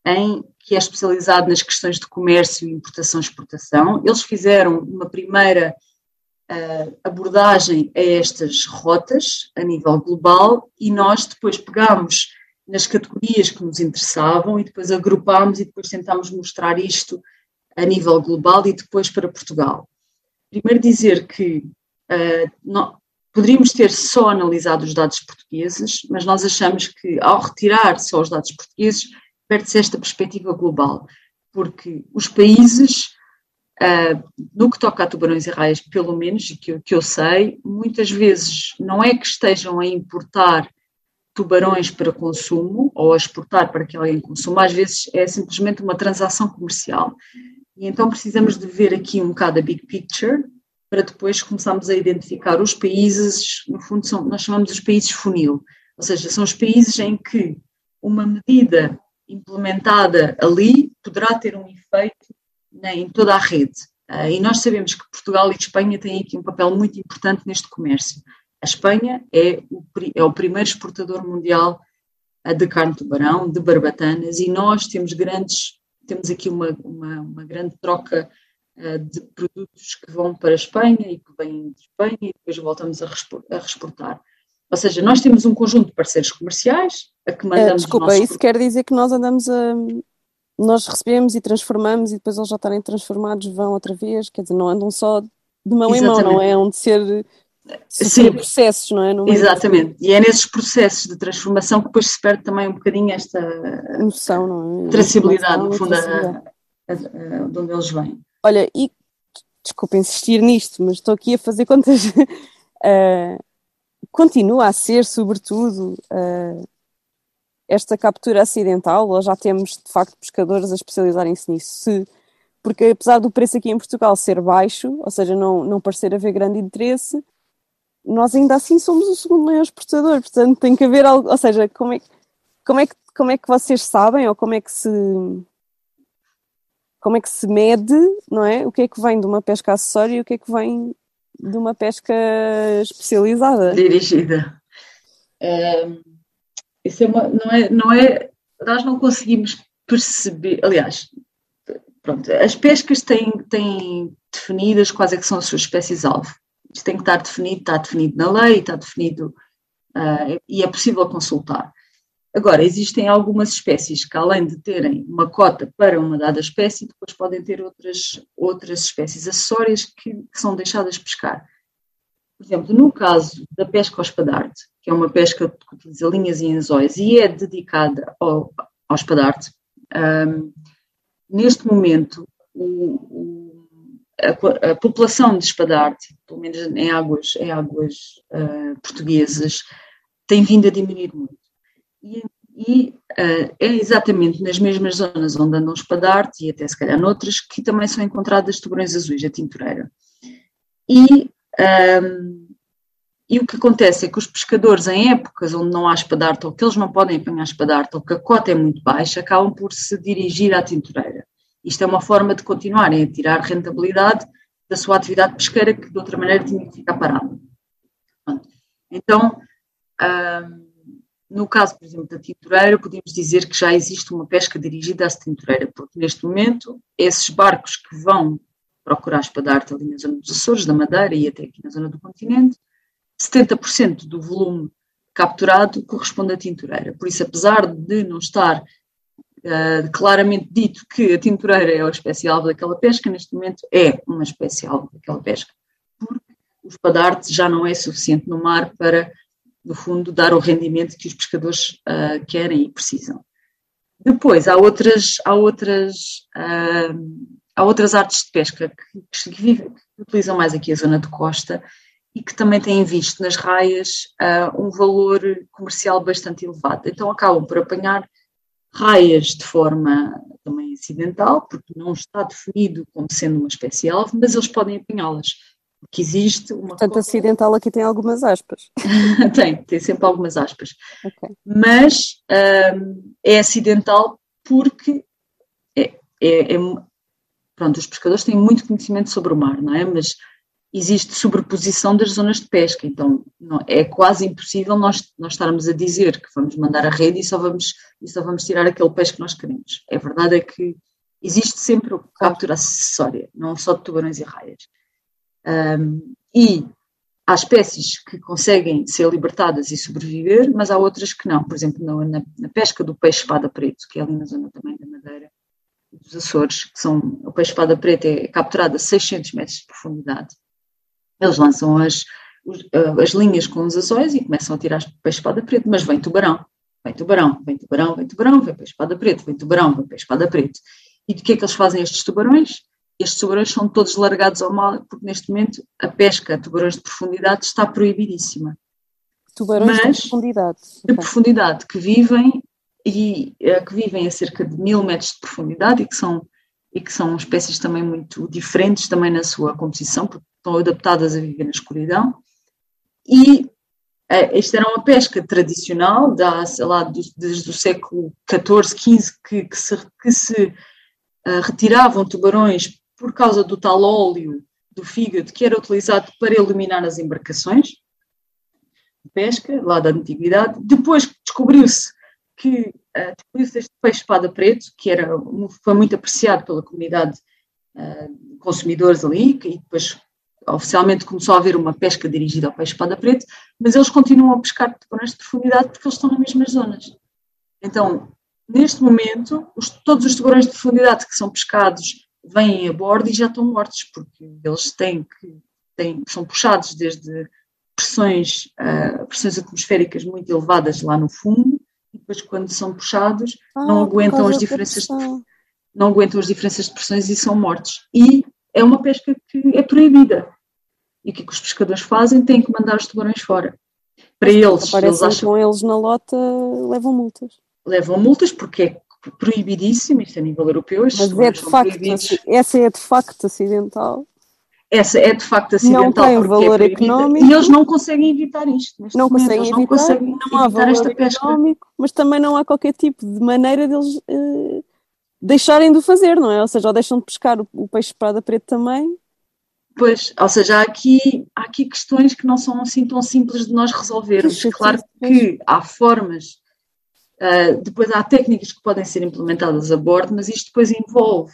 C: em, que é especializado nas questões de comércio, importação e exportação. Eles fizeram uma primeira uh, abordagem a estas rotas a nível global e nós depois pegámos nas categorias que nos interessavam e depois agrupámos e depois tentámos mostrar isto a nível global e depois para Portugal. Primeiro dizer que uh, não, poderíamos ter só analisado os dados portugueses, mas nós achamos que ao retirar só os dados portugueses, perde-se esta perspectiva global, porque os países, uh, no que toca a tubarões e raias, pelo menos, que, que eu sei, muitas vezes não é que estejam a importar tubarões para consumo ou a exportar para que alguém consuma, às vezes é simplesmente uma transação comercial. E então precisamos de ver aqui um bocado a big picture para depois começarmos a identificar os países, no fundo são, nós chamamos os países funil, ou seja, são os países em que uma medida implementada ali poderá ter um efeito né, em toda a rede. Uh, e nós sabemos que Portugal e Espanha têm aqui um papel muito importante neste comércio. A Espanha é o, é o primeiro exportador mundial uh, de carne de tubarão, de barbatanas, e nós temos grandes, temos aqui uma, uma, uma grande troca de produtos que vão para a Espanha e que vêm de Espanha e depois voltamos a, exportar. Ou seja, nós temos um conjunto de parceiros comerciais a que mandamos.
B: Uh, desculpa, isso quer dizer que nós andamos a. Nós recebemos e transformamos e depois eles já estarem transformados vão outra vez, quer dizer, não andam só de mão Exatamente. em mão, não é? Onde ser. Sim, processos, não é?
C: Exatamente, e é nesses processos de transformação que depois se perde também um bocadinho esta
B: noção, não
C: é? Traçabilidade, no fundo, de onde eles vêm.
B: Olha, e desculpa insistir nisto, mas estou aqui a fazer contas. uh, (laughs) continua a ser, sobretudo, uh, esta captura acidental, ou já temos de facto pescadores a especializarem-se nisso? Se porque apesar do preço aqui em Portugal ser baixo, ou seja, não, não parecer haver grande interesse, nós ainda assim somos o segundo maior exportador, portanto tem que haver algo, ou seja, como é, como é, que, como é que vocês sabem, ou como é que se como é que se mede, não é? O que é que vem de uma pesca acessória e o que é que vem de uma pesca especializada?
C: Dirigida. isso é uma, não é, não é, nós não conseguimos perceber, aliás, pronto, as pescas têm, têm definidas quais é que são as suas espécies-alvo. Isto tem que estar definido, está definido na lei, está definido uh, e é possível consultar. Agora, existem algumas espécies que, além de terem uma cota para uma dada espécie, depois podem ter outras, outras espécies acessórias que, que são deixadas pescar. Por exemplo, no caso da pesca ao espadarte, que é uma pesca que utiliza linhas e anzóis e é dedicada ao, ao espadarte, um, neste momento o, o, a, a, população de espadarte, pelo menos em águas, em águas uh, portuguesas, tem vindo a diminuir muito. E, uh, é exatamente nas mesmas zonas onde andam espadarte e até se calhar noutras que também são encontradas tubarões azuis, a tintureira. E, um, e o que acontece é que os pescadores, em épocas onde não há espadarte ou que eles não podem apanhar espadarte ou que a cota é muito baixa, acabam por se dirigir à tintureira. Isto é uma forma de continuarem a tirar rentabilidade da sua atividade pesqueira que de outra maneira tinha que ficar parada. Então, um, no caso, por exemplo, da tintureira, podemos dizer que já existe uma pesca dirigida à tintureira, porque neste momento esses barcos que vão procurar espadarte ali na zona dos Açores, da Madeira e até aqui na zona do continente, 70% do volume capturado corresponde à tintureira. Por isso, apesar de não estar uh, claramente dito que a tintureira é a espécie alvo daquela pesca, neste momento é uma espécie alvo daquela pesca, porque o espadarte já não é suficiente no mar para no fundo, dar o rendimento que os pescadores uh, querem e precisam. Depois, há outras, há outras, uh, há outras artes de pesca que, que, que, utilizam mais aqui a zona de costa e que também têm visto nas raias uh, um valor comercial bastante elevado. Então, acabam por apanhar raias de forma também acidental, porque não está definido como sendo uma espécie-alvo, mas eles podem apanhá-las que existe uma.
B: Portanto, acidental aqui tem algumas aspas. (laughs)
C: tem, tem sempre algumas aspas. Okay. Mas um, é acidental porque é, é, é, pronto, os pescadores têm muito conhecimento sobre o mar, não é? Mas existe sobreposição das zonas de pesca, então não, é quase impossível nós, nós estarmos a dizer que vamos mandar a rede e só vamos, e só vamos tirar aquele peixe que nós queremos. A verdade é que existe sempre captura acessória, não só de tubarões e raias. Um, e há espécies que conseguem ser libertadas e sobreviver, mas há outras que não. Por exemplo, na, na pesca do peixe-espada preto, que é ali na zona também da Madeira, dos Açores, que são, o peixe-espada preto é capturado a 600 metros de profundidade. Eles lançam as, as linhas com os açóis e começam a tirar peixe-espada preto, mas vem tubarão, vem tubarão, vem tubarão, vem tubarão, vem peixe-espada preto, vem tubarão, vem peixe-espada preto. E do que é que eles fazem estes tubarões? Estes tubarões são todos largados ao mar, porque neste momento a pesca a tubarões de profundidade está proibidíssima.
B: Tubarões Mas, de profundidade.
C: De profundidade, que vivem e eh, que vivem a cerca de mil metros de profundidade e que são e que são espécies também muito diferentes também na sua composição, porque estão adaptadas a viver na escuridão. E esta era uma pesca tradicional, da, sei lá, desde o século XIV, XV, que, que se, que se uh, retiravam tubarões por causa do tal óleo do fígado que era utilizado para iluminar as embarcações de pesca, lá da antiguidade. Depois descobriu-se que uh, descobriu-se este peixe espada preto, que era, foi muito apreciado pela comunidade uh, consumidores ali, e depois oficialmente começou a haver uma pesca dirigida ao peixe espada preto, mas eles continuam a pescar tubarões de profundidade porque eles estão nas mesmas zonas. Então, neste momento, os, todos os tubarões de profundidade que são pescados vêm a bordo e já estão mortos, porque eles têm que, têm, são puxados desde pressões, uh, pressões atmosféricas muito elevadas lá no fundo, e depois quando são puxados ah, não aguentam as diferenças de, não aguentam as diferenças de pressões e são mortos. E é uma pesca que é proibida. E o que, é que os pescadores fazem? Têm que mandar os tubarões fora. Para eles,
B: eles acham... com eles na lota, levam multas.
C: Levam multas porque é proibidíssimo, isto a nível europeu.
B: Mas é de facto, essa é de facto acidental.
C: Essa é de facto acidental.
B: Não tem é valor é económico.
C: E eles não conseguem evitar isto.
B: Não conseguem, evitar, não conseguem não há valor esta pesca. económico, mas também não há qualquer tipo de maneira deles uh, deixarem de fazer, não é? Ou seja, ou deixam de pescar o, o peixe espada preto também.
C: Pois, ou seja, há aqui, há aqui questões que não são assim tão simples de nós resolvermos. Claro que há formas Uh, depois há técnicas que podem ser implementadas a bordo, mas isto depois envolve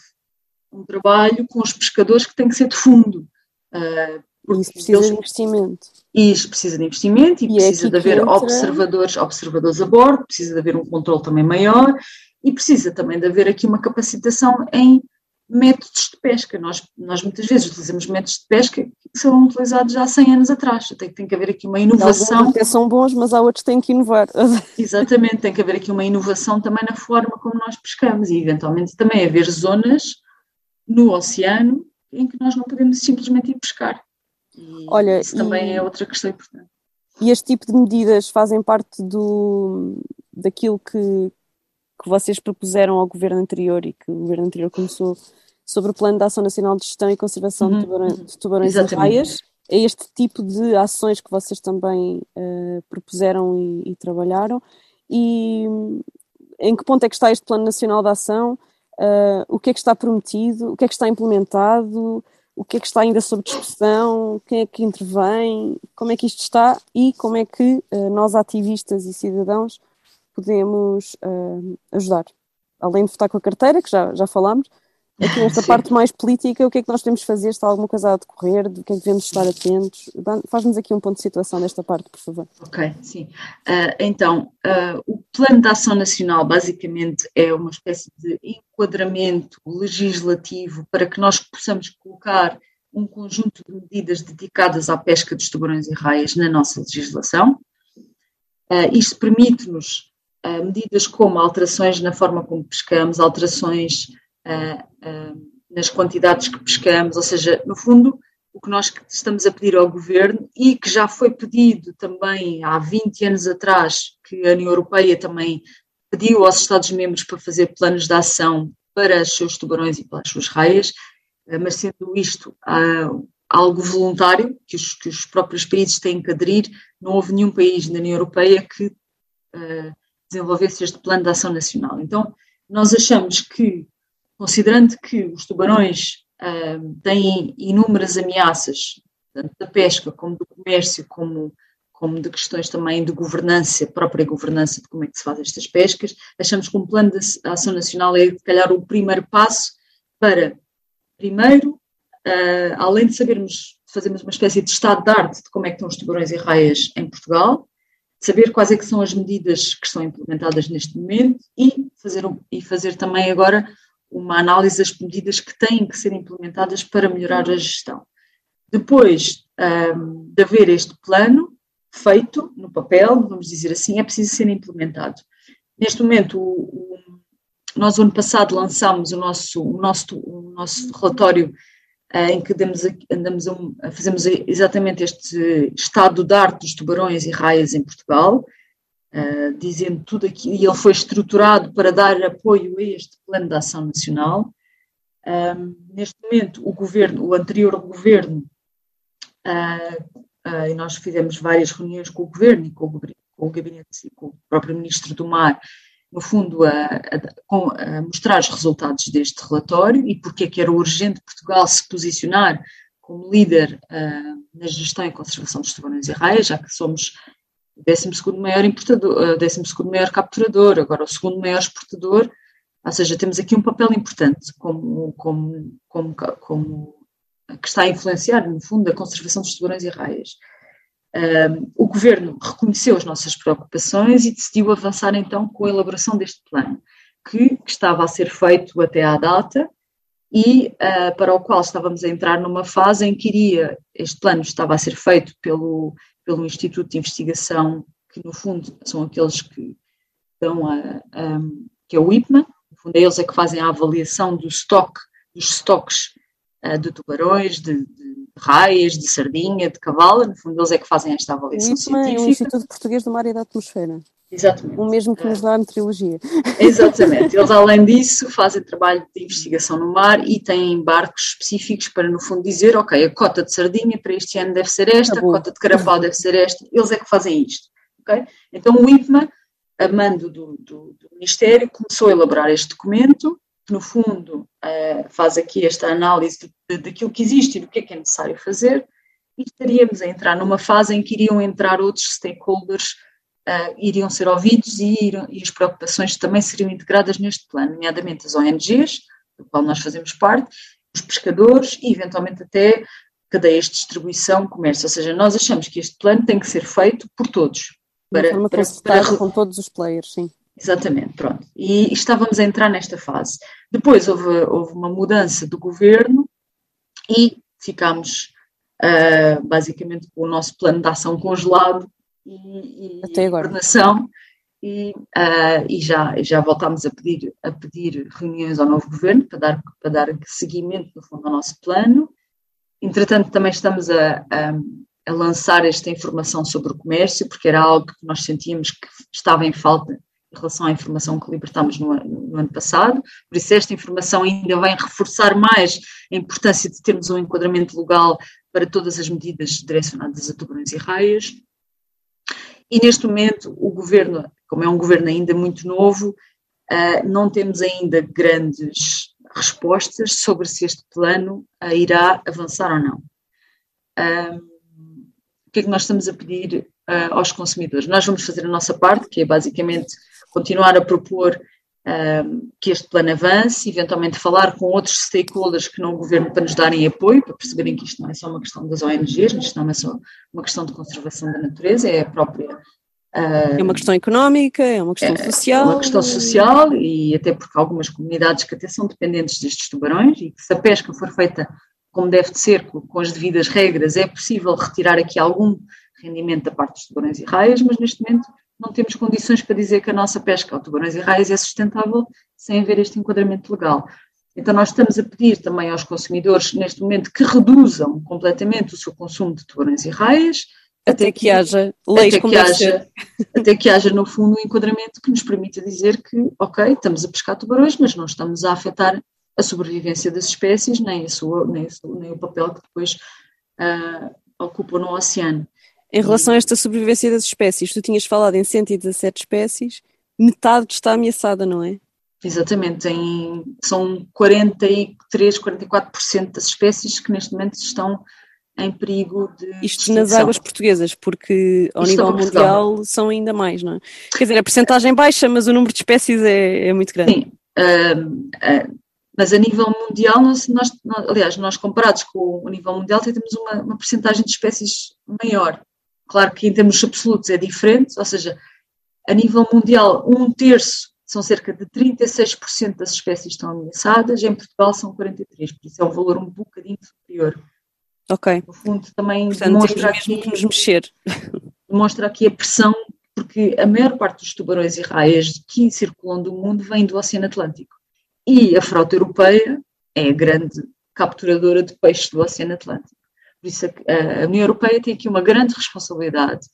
C: um trabalho com os pescadores que tem que ser de fundo.
B: Uh, isso precisa eles, de investimento.
C: Isso precisa de investimento e, e precisa é de haver entra... observadores, observadores a bordo, precisa de haver um controle também maior e precisa também de haver aqui uma capacitação em métodos de pesca. Nós, nós muitas vezes utilizamos métodos de pesca que foram utilizados já há 100 anos atrás. Tem, tem que haver aqui uma inovação. Alguns
B: até são bons, mas há outros que têm que inovar. (laughs)
C: Exatamente, tem que haver aqui uma inovação também na forma como nós pescamos e eventualmente também haver zonas no oceano em que nós não podemos simplesmente ir pescar. E Olha, isso também e... é outra questão importante.
B: E este tipo de medidas fazem parte do, daquilo que, que vocês propuseram ao governo anterior e que o governo anterior começou sobre o Plano de Ação Nacional de Gestão e Conservação uhum, de, tubarões, de tubarões e raias. É este tipo de ações que vocês também uh, propuseram e, e, trabalharam. E em que ponto é que está este Plano Nacional de Ação? Uh, o que é que está prometido? O que é que está implementado? O que é que está ainda sob discussão? Quem é que intervém? Como é que isto está? E como é que uh, nós, ativistas e cidadãos, podemos uh, ajudar. Além de votar com a carteira, que já, já falámos, aqui nesta (laughs) parte mais política, o que é que nós podemos fazer? Está alguma coisa a decorrer? Do que é que devemos estar atentos? Faz-nos aqui um ponto de situação desta parte, por favor.
C: Ok, sim. Uh, então, uh, o Plano de Ação Nacional basicamente é uma espécie de enquadramento legislativo para que nós possamos colocar um conjunto de medidas dedicadas à pesca dos tubarões e raias na nossa legislação. Uh, isto permite-nos uh, medidas como alterações na forma como pescamos, alterações uh, nas quantidades que pescamos, ou seja, no fundo, o que nós estamos a pedir ao governo e que já foi pedido também há 20 anos atrás, que a União Europeia também pediu aos Estados-membros para fazer planos de ação para os seus tubarões e para as suas raias, mas sendo isto algo voluntário, que os, que os, próprios países têm que aderir, não houve nenhum país na União Europeia que desenvolvesse este plano de ação nacional. Então, nós achamos que, considerando que os tubarões uh, têm inúmeras ameaças, tanto da pesca como do comércio, como, como de questões também de governança, própria governança de como é que se faz estas pescas, achamos que um plano de ação nacional é, se calhar, o primeiro passo para, primeiro, uh, além de sabermos, fazermos uma espécie de estado de arte de como é que estão os tubarões e raias em Portugal, saber quais é que são as medidas que estão implementadas neste momento e fazer, e fazer também agora uma análise das medidas que têm que ser implementadas para melhorar a gestão. Depois um, de haver este plano feito no papel, vamos dizer assim, é preciso ser implementado. Neste momento, o, o, nós ano passado lançámos o nosso, o nosso, o nosso relatório em que andamos, a, andamos a, fazemos exatamente este estado de arte dos tubarões e raias em Portugal, uh, dizendo tudo aqui, e ele foi estruturado para dar apoio a este plano de ação nacional. Um, neste momento, o governo, o anterior governo, uh, uh, e nós fizemos várias reuniões com o governo e com o, com o gabinete e com o próprio ministro do Mar, no fundo, a, a, a, mostrar os resultados deste relatório e porque é que era urgente Portugal se posicionar como líder uh, na gestão e conservação dos tubarões e raias, já que somos o 12 maior importador, uh, 12 maior capturador, agora o segundo maior exportador, ou seja, temos aqui um papel importante como, como, como, como que está a influenciar, no fundo, a conservação dos tubarões e raias. O governo reconheceu as nossas preocupações e decidiu avançar então com a elaboração deste plano, que, que estava a ser feito até à data e uh, para o qual estávamos a entrar numa fase em que iria, este plano estava a ser feito pelo, pelo Instituto de Investigação, que no fundo são aqueles que dão a, a que é o IPMA, no fundo é eles é que fazem a avaliação do estoque, dos estoques uh, de tubarões, de, de raias, de sardinha, de cavalo, no fundo eles é que fazem esta avaliação
B: o
C: científica.
B: é o Instituto Português do Mar e da Atmosfera.
C: Exatamente.
B: O mesmo que nos dá a meteorologia.
C: Exatamente. (laughs) Eles, além disso, fazem trabalho de investigação no mar e têm barcos específicos para, no fundo, dizer: ok, a cota de sardinha para este ano deve ser esta, a cota de carapau deve ser esta. Eles é que fazem isto. Okay? Então, o IPMA, a mando do, do, do Ministério, começou a elaborar este documento, que, no fundo, uh, faz aqui esta análise daquilo que existe e do que é que é necessário fazer, e estaríamos a entrar numa fase em que iriam entrar outros stakeholders uh, iriam ser ouvidos e, iriam, e, as preocupações também seriam integradas neste plano, nomeadamente as ONGs, do qual nós fazemos parte, os pescadores e, eventualmente, até cadeias de distribuição, comércio. Ou seja, nós achamos que este plano tem que ser feito por todos.
B: Para, para, para, com todos os players, sim.
C: Exatamente, pronto. E estávamos a entrar nesta fase. Depois houve, houve uma mudança do governo e ficámos uh, basicamente com o nosso plano de ação congelado e,
B: Até agora.
C: coordenação e, uh, e já, já voltámos a pedir, a pedir reuniões ao novo governo para dar, para dar seguimento, no fundo, ao nosso plano. Entretanto, também estamos a, a, a lançar esta informação sobre o comércio, porque era algo que nós sentíamos que estava em falta em relação à informação que libertámos no, no, ano passado, por isso esta informação ainda vai reforçar mais a importância de termos um enquadramento legal para todas as medidas direcionadas a tubarões e raias. E neste momento o governo, como é um governo ainda muito novo, uh, não temos ainda grandes respostas sobre se este plano uh, irá avançar ou não. Uh, o que é que nós estamos a pedir aos consumidores? Nós vamos fazer a nossa parte, que é basicamente continuar a propor que este plano avance, eventualmente falar com outros stakeholders que não o governo para nos darem apoio, para perceberem que isto não é só uma questão das ONGs, isto não é só uma questão de conservação da natureza, é a própria.
B: Uh, é uma questão económica, é uma questão é, social.
C: É uma questão social e até porque algumas comunidades que até são dependentes destes tubarões e que se a pesca for feita como deve de ser, com, com as devidas regras, é possível retirar aqui algum rendimento da parte dos tubarões e raias, mas neste momento não temos condições para dizer que a nossa pesca ao tubarões e raias é sustentável sem haver este enquadramento legal. Então, nós estamos a pedir também aos consumidores, neste momento, que reduzam completamente o seu consumo de tubarões e raias.
B: Até, até que, que, haja leis
C: até
B: como
C: que haja, Até que haja, no fundo, um enquadramento que nos permita dizer que, ok, estamos a pescar tubarões, mas não estamos a afetar a sobrevivência das espécies, nem, a sua, nem, a sua, nem o papel que depois uh, ocupam no oceano.
B: Em relação a esta sobrevivência das espécies, tu tinhas falado em 117 espécies, metade está ameaçada, não é?
C: Exatamente, em, são 43, 44% das espécies que neste momento estão em perigo de.
B: Isto extinção. nas águas portuguesas, porque ao Isto nível mundial são ainda mais, não é? Quer dizer, a percentagem baixa, mas o número de espécies é, é muito grande.
C: Sim, uh, uh, mas a nível mundial, nós, nós, aliás, nós comparados com o nível mundial, temos uma, uma percentagem de espécies maior. Claro que em termos absolutos é diferente, ou seja, a nível mundial, um terço, são cerca de 36% das espécies estão ameaçadas, em Portugal são 43%, por isso é um valor um bocadinho superior.
B: Ok.
C: No fundo, também
B: Portanto, demonstra aqui, que nos mexer. (laughs)
C: Demonstra aqui a pressão, porque a maior parte dos tubarões e raias que circulam do mundo vem do Oceano Atlântico. E a frota europeia é a grande capturadora de peixes do Oceano Atlântico. Por isso a, União Europeia tem aqui uma grande responsabilidade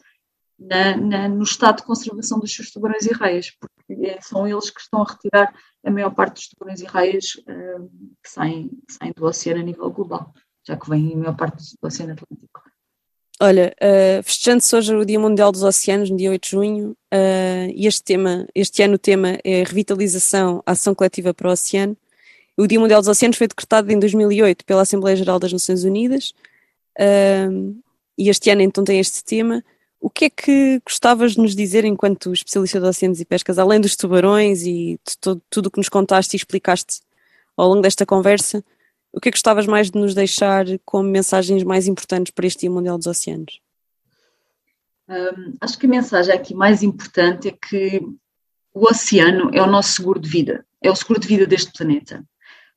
C: na, na, no estado de conservação dos seus tubarões e raias, porque é, são eles que estão a retirar a maior parte dos tubarões e raias uh, que, saem, que, saem, do oceano a nível global, já que vem a maior parte do oceano Atlântico.
B: Olha, uh, festejando-se hoje o Dia Mundial dos Oceanos, no dia 8 de junho, uh, este tema, este ano o tema é Revitalização, Ação Coletiva para o Oceano. O Dia Mundial dos Oceanos foi decretado em 2008 pela Assembleia Geral das Nações Unidas, uh, e este ano então tem este tema. O que é que gostavas de nos dizer enquanto especialista de oceanos e pescas, além dos tubarões e de todo, tudo o que nos contaste e explicaste ao longo desta conversa, o que é que gostavas mais de nos deixar como mensagens mais importantes para este Dia Mundial dos Oceanos?
C: Um, acho que a mensagem aqui mais importante é que o oceano é o nosso seguro de vida, é o seguro de vida deste planeta.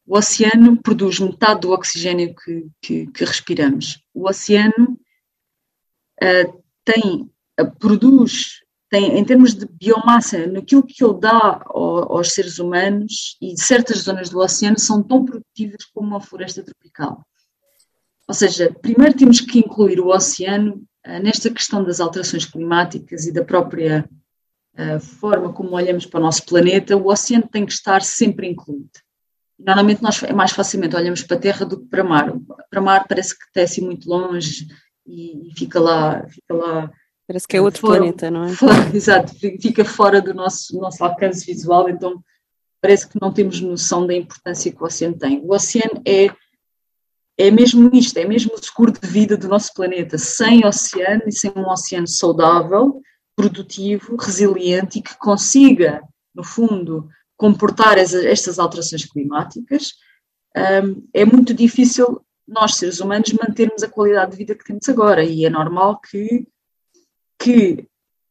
C: O oceano produz metade do oxigênio que, que, que respiramos. O oceano uh, tem, uh, produz, tem, em termos de biomassa, naquilo que ele dá ao, aos seres humanos, e certas zonas do oceano são tão produtivas como uma floresta tropical. Ou seja, primeiro temos que incluir o oceano uh, nesta questão das alterações climáticas e da própria forma como olhamos para o nosso planeta, o oceano tem que estar sempre incluído. Normalmente nós é mais facilmente olhamos para a Terra do que para o mar. Para o mar parece que está assim muito longe e, fica lá, fica lá.
B: Parece que é outro fora, planeta, não é?
C: Fora, (laughs) exato, fica fora do nosso, nosso alcance visual, então parece que não temos noção da importância que o oceano tem. O oceano é é mesmo isto, é mesmo o seguro de vida do nosso planeta. Sem oceano e sem um oceano saudável, produtivo, resiliente e que consiga, no fundo, comportar estas alterações climáticas, hum, é muito difícil nós, seres humanos, mantermos a qualidade de vida que temos agora. E é normal que, que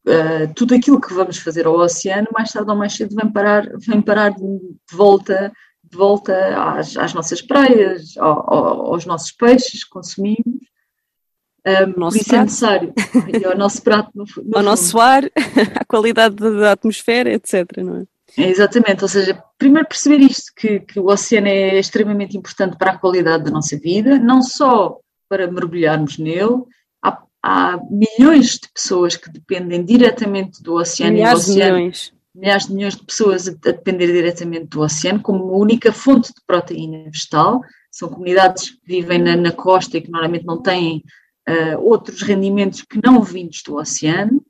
C: uh, tudo aquilo que vamos fazer ao oceano, mais tarde ou mais cedo, vem parar, vem parar de, de volta de volta às, às nossas praias, ao, ao, aos nossos peixes que consumimos. Um, por isso é prato. é necessário. (laughs) E ao nosso prato, no, no
B: Ao nosso ar, (laughs) à qualidade da atmosfera, etc. Não é?
C: É? Exatamente, ou seja, primeiro perceber isto, que, que o oceano é extremamente importante para a qualidade da nossa vida, não só para mergulharmos nele, há, há milhões de pessoas que dependem diretamente do oceano
B: Milhares
C: e do oceano.
B: Milhões
C: milhares de milhões de pessoas a, depender diretamente do oceano como uma única fonte de proteína vegetal. São comunidades que vivem na, na costa e que normalmente não têm uh, outros rendimentos que não vindos do oceano.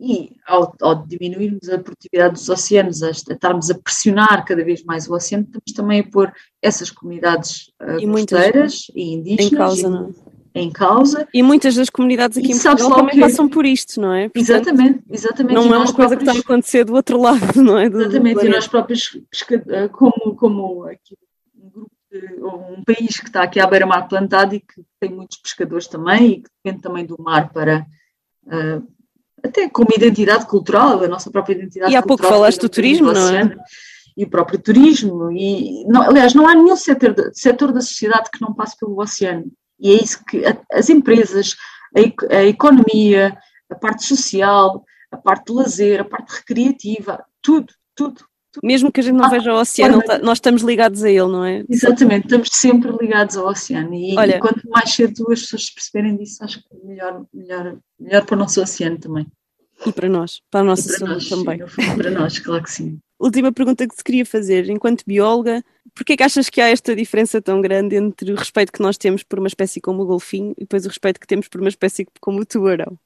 C: E ao, ao, diminuirmos a produtividade dos oceanos, a, a, estarmos a pressionar cada vez mais o oceano, estamos também a pôr essas comunidades uh, e costeiras e indígenas
B: em causa, não? É?
C: em causa.
B: E muitas das comunidades aqui em Portugal também passam por isto, não é?
C: Portanto, exatamente, exatamente.
B: Não é uma coisa próprios... que está a acontecer do outro lado, (laughs) não é?
C: Do, exatamente, do e nós próprios, eh, como, como aqui um grupo de, um país que está aqui à beira-mar plantado e que tem muitos pescadores também e que depende também do mar para uh, até como identidade cultural, a nossa própria identidade
B: cultural. E há pouco falaste do turismo, não é?
C: E o próprio turismo, e não, aliás, não há nenhum setor, setor da sociedade que não passe pelo oceano. E é isso que as empresas, a, a economia, a parte social, a parte de lazer, a parte recreativa, tudo, tudo.
B: Mesmo que a gente não ah, veja o oceano, olha, nós estamos ligados a ele, não é?
C: Exatamente, estamos sempre ligados ao oceano. E, olha, e quanto mais cedo as pessoas perceberem disso, acho que melhor, melhor, melhor para o nosso oceano também.
B: E para nós, para a nossa para saúde
C: nós,
B: também.
C: Sim, para nós, claro que sim. (laughs)
B: Última pergunta que te queria fazer, enquanto bióloga, porquê é que achas que há esta diferença tão grande entre o respeito que nós temos por uma espécie como o golfinho e depois o respeito que temos por uma espécie como o tubarão?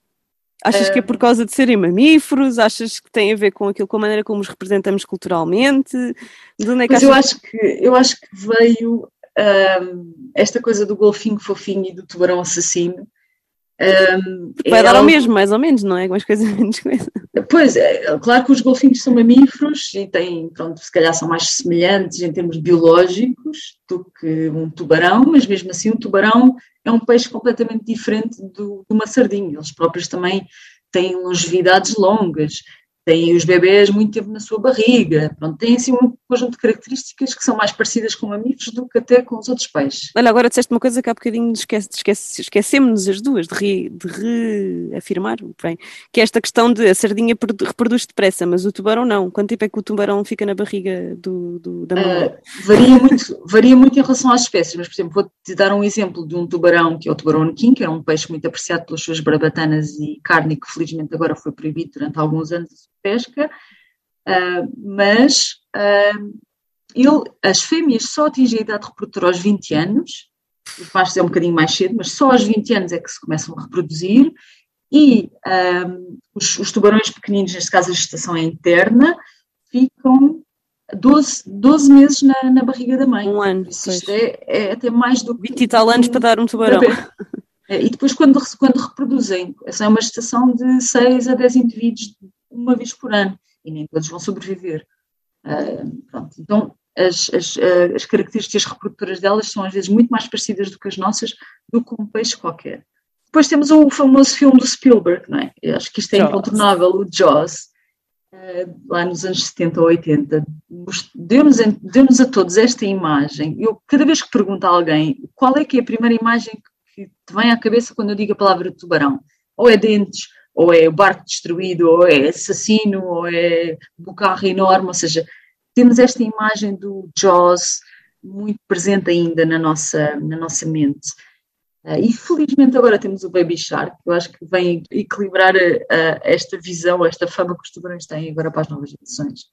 B: Achas que é por causa de serem mamíferos? Achas que tem a ver com aquilo, com a maneira como os representamos culturalmente?
C: De onde é que Mas eu acho que eu acho que veio um, esta coisa do golfinho fofinho e do tubarão assassino
B: um, Vai é dar ao mesmo, mais ou menos, não é? Umas coisas (laughs) menos coisa.
C: Pois, é, claro que os golfinhos são mamíferos e têm, pronto, se calhar são mais semelhantes em termos biológicos do que um tubarão, mas mesmo assim um tubarão é um peixe completamente diferente do, de uma sardinha. Eles próprios também têm longevidades longas têm os bebés muito tempo na sua barriga, pronto, têm assim um conjunto de características que são mais parecidas com mamíferos do que até com os outros peixes.
B: Olha, agora disseste uma coisa que há bocadinho esquece, esquece, esquecemos-nos as duas de, re, de reafirmar, bem, que é esta questão de a sardinha reproduz depressa, mas o tubarão não. Quanto tempo é que o tubarão fica na barriga do, do da mãe? Uh,
C: varia, muito, varia muito em relação às espécies, mas por exemplo, vou-te dar um exemplo de um tubarão que é o tubarão anaquim, que era um peixe muito apreciado pelas suas barbatanas e carne que felizmente agora foi proibido durante alguns anos pesca, uh, mas uh, ele, as fêmeas só atingem a idade reprodutora aos 20 anos, os machos é um bocadinho mais cedo, mas só aos 20 anos é que se começam a reproduzir, e um, os, os, tubarões pequeninos, neste caso a gestação é interna, ficam 12, 12 meses na, na barriga da mãe.
B: Um ano.
C: Isso é, é, até mais do
B: que. 20 e tal anos para dar um tubarão.
C: É, e depois, quando, quando reproduzem, essa é uma gestação de 6 a 10 indivíduos uma vez por ano e nem todos vão sobreviver. Uh, então, as, as, as, características reprodutoras delas são às vezes muito mais parecidas do que as nossas, do que um peixe qualquer. Depois temos o famoso filme do Spielberg, não é? Eu acho que isto é Jaws. incontornável, o Jaws, uh, lá nos anos 70 ou 80, deu-nos deu a todos esta imagem. Eu, cada vez que pergunto a alguém qual é que é a primeira imagem que te vem à cabeça quando eu digo a palavra tubarão, ou é dentes, ou é o barco destruído, ou é assassino, ou é o enorme, ou seja, temos esta imagem do Jaws muito presente ainda na nossa, na nossa mente. Uh, e felizmente agora temos o Baby Shark, eu acho que vem equilibrar esta visão, esta fama que os tubarões têm agora para as novas gerações.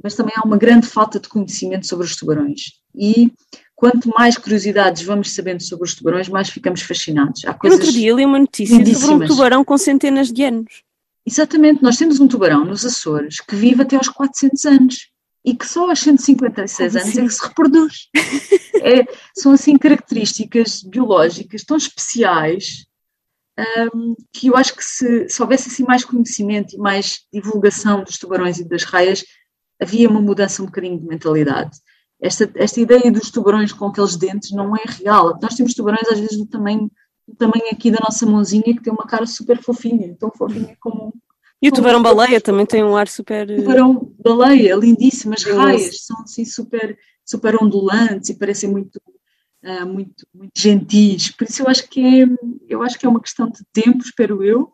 C: Mas também há uma grande falta de conhecimento sobre os tubarões. E quanto mais curiosidades vamos sabendo sobre os tubarões, mais ficamos fascinados.
B: Há coisas outro dia li uma notícia sobre um tubarão com centenas de anos.
C: Exatamente, nós temos um tubarão nos Açores que vive até aos 400 anos e que só aos 156 Como anos é que se reproduz. é, são assim características biológicas tão especiais um, que eu acho que se, se houvesse assim mais conhecimento e mais divulgação dos tubarões e das raias, havia uma mudança um bocadinho de mentalidade. Esta, esta ideia dos tubarões com aqueles dentes não é real. Nós temos tubarões às vezes do tamanho o tamanho aqui da nossa mãozinha, que tem uma cara super fofinha, tão fofinha como.
B: E o tubarão-baleia também tem um ar super.
C: O tubarão-baleia, lindíssimas raias, são assim super, super ondulantes e parecem muito, uh, muito, muito gentis. Por isso eu acho, que é, eu acho que é uma questão de tempo, espero eu,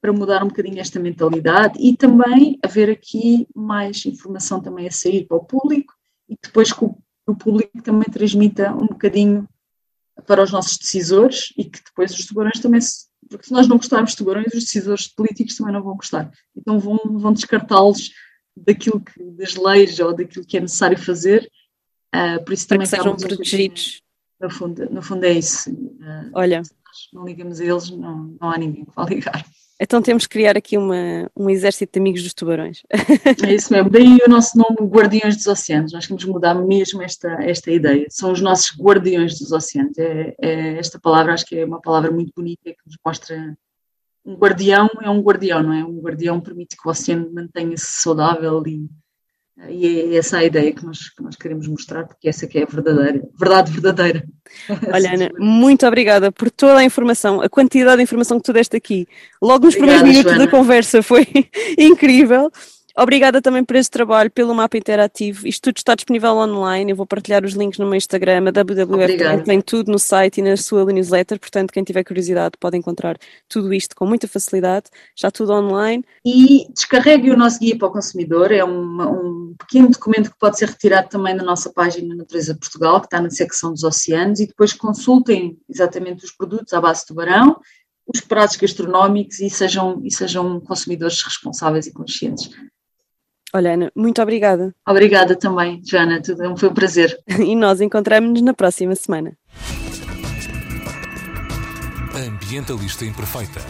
C: para mudar um bocadinho esta mentalidade e também haver aqui mais informação também a sair para o público depois que o, o público também transmita um bocadinho para os nossos decisores e que depois os tubarões também se, porque se nós não gostarmos de tubarões, os decisores políticos também não vão gostar. Então vão, vão descartá-los daquilo que, das leis ou daquilo que é necessário fazer. Uh, por isso
B: para também que sejam protegidos.
C: No fundo, no fundo é isso. Uh,
B: Olha.
C: Não ligamos a eles, não, não há ninguém que vá ligar.
B: Então temos que criar aqui uma, um exército de amigos dos tubarões.
C: É isso mesmo. Daí o nosso nome Guardiões dos Oceanos. Nós queremos mudar mesmo esta, esta ideia. São os nossos guardiões dos oceanos. É, é, esta palavra acho que é uma palavra muito bonita que nos mostra um guardião é um guardião, não é? Um guardião permite que o oceano mantenha-se saudável e e é essa a ideia que nós, que nós queremos mostrar, porque essa que é a verdadeira, verdade verdadeira.
B: Olha, Ana, muito obrigada por toda a informação, a quantidade de informação que tu deste aqui. Logo nos Obrigada, primeiros minutos Joana. da conversa foi (laughs) incrível. Obrigada também por esse trabalho, pelo mapa interativo. Isto tudo está disponível online. Eu vou partilhar os links no meu Instagram. A WWF tem tudo no site e na sua newsletter. Portanto, quem tiver curiosidade pode encontrar tudo isto com muita facilidade. Já tudo online.
C: E descarregue o nosso guia para o consumidor. É um, um pequeno documento que pode ser retirado também da nossa página Natureza Portugal, que está na secção dos oceanos. E depois consultem exatamente os produtos à base de tubarão os pratos gastronómicos e sejam, e sejam consumidores responsáveis e conscientes.
B: Olha, Ana, muito obrigada.
C: Obrigada também, Joana, tudo, foi um prazer. (laughs)
B: e nós encontramos-nos na próxima semana.
A: Ambientalista Imperfeita.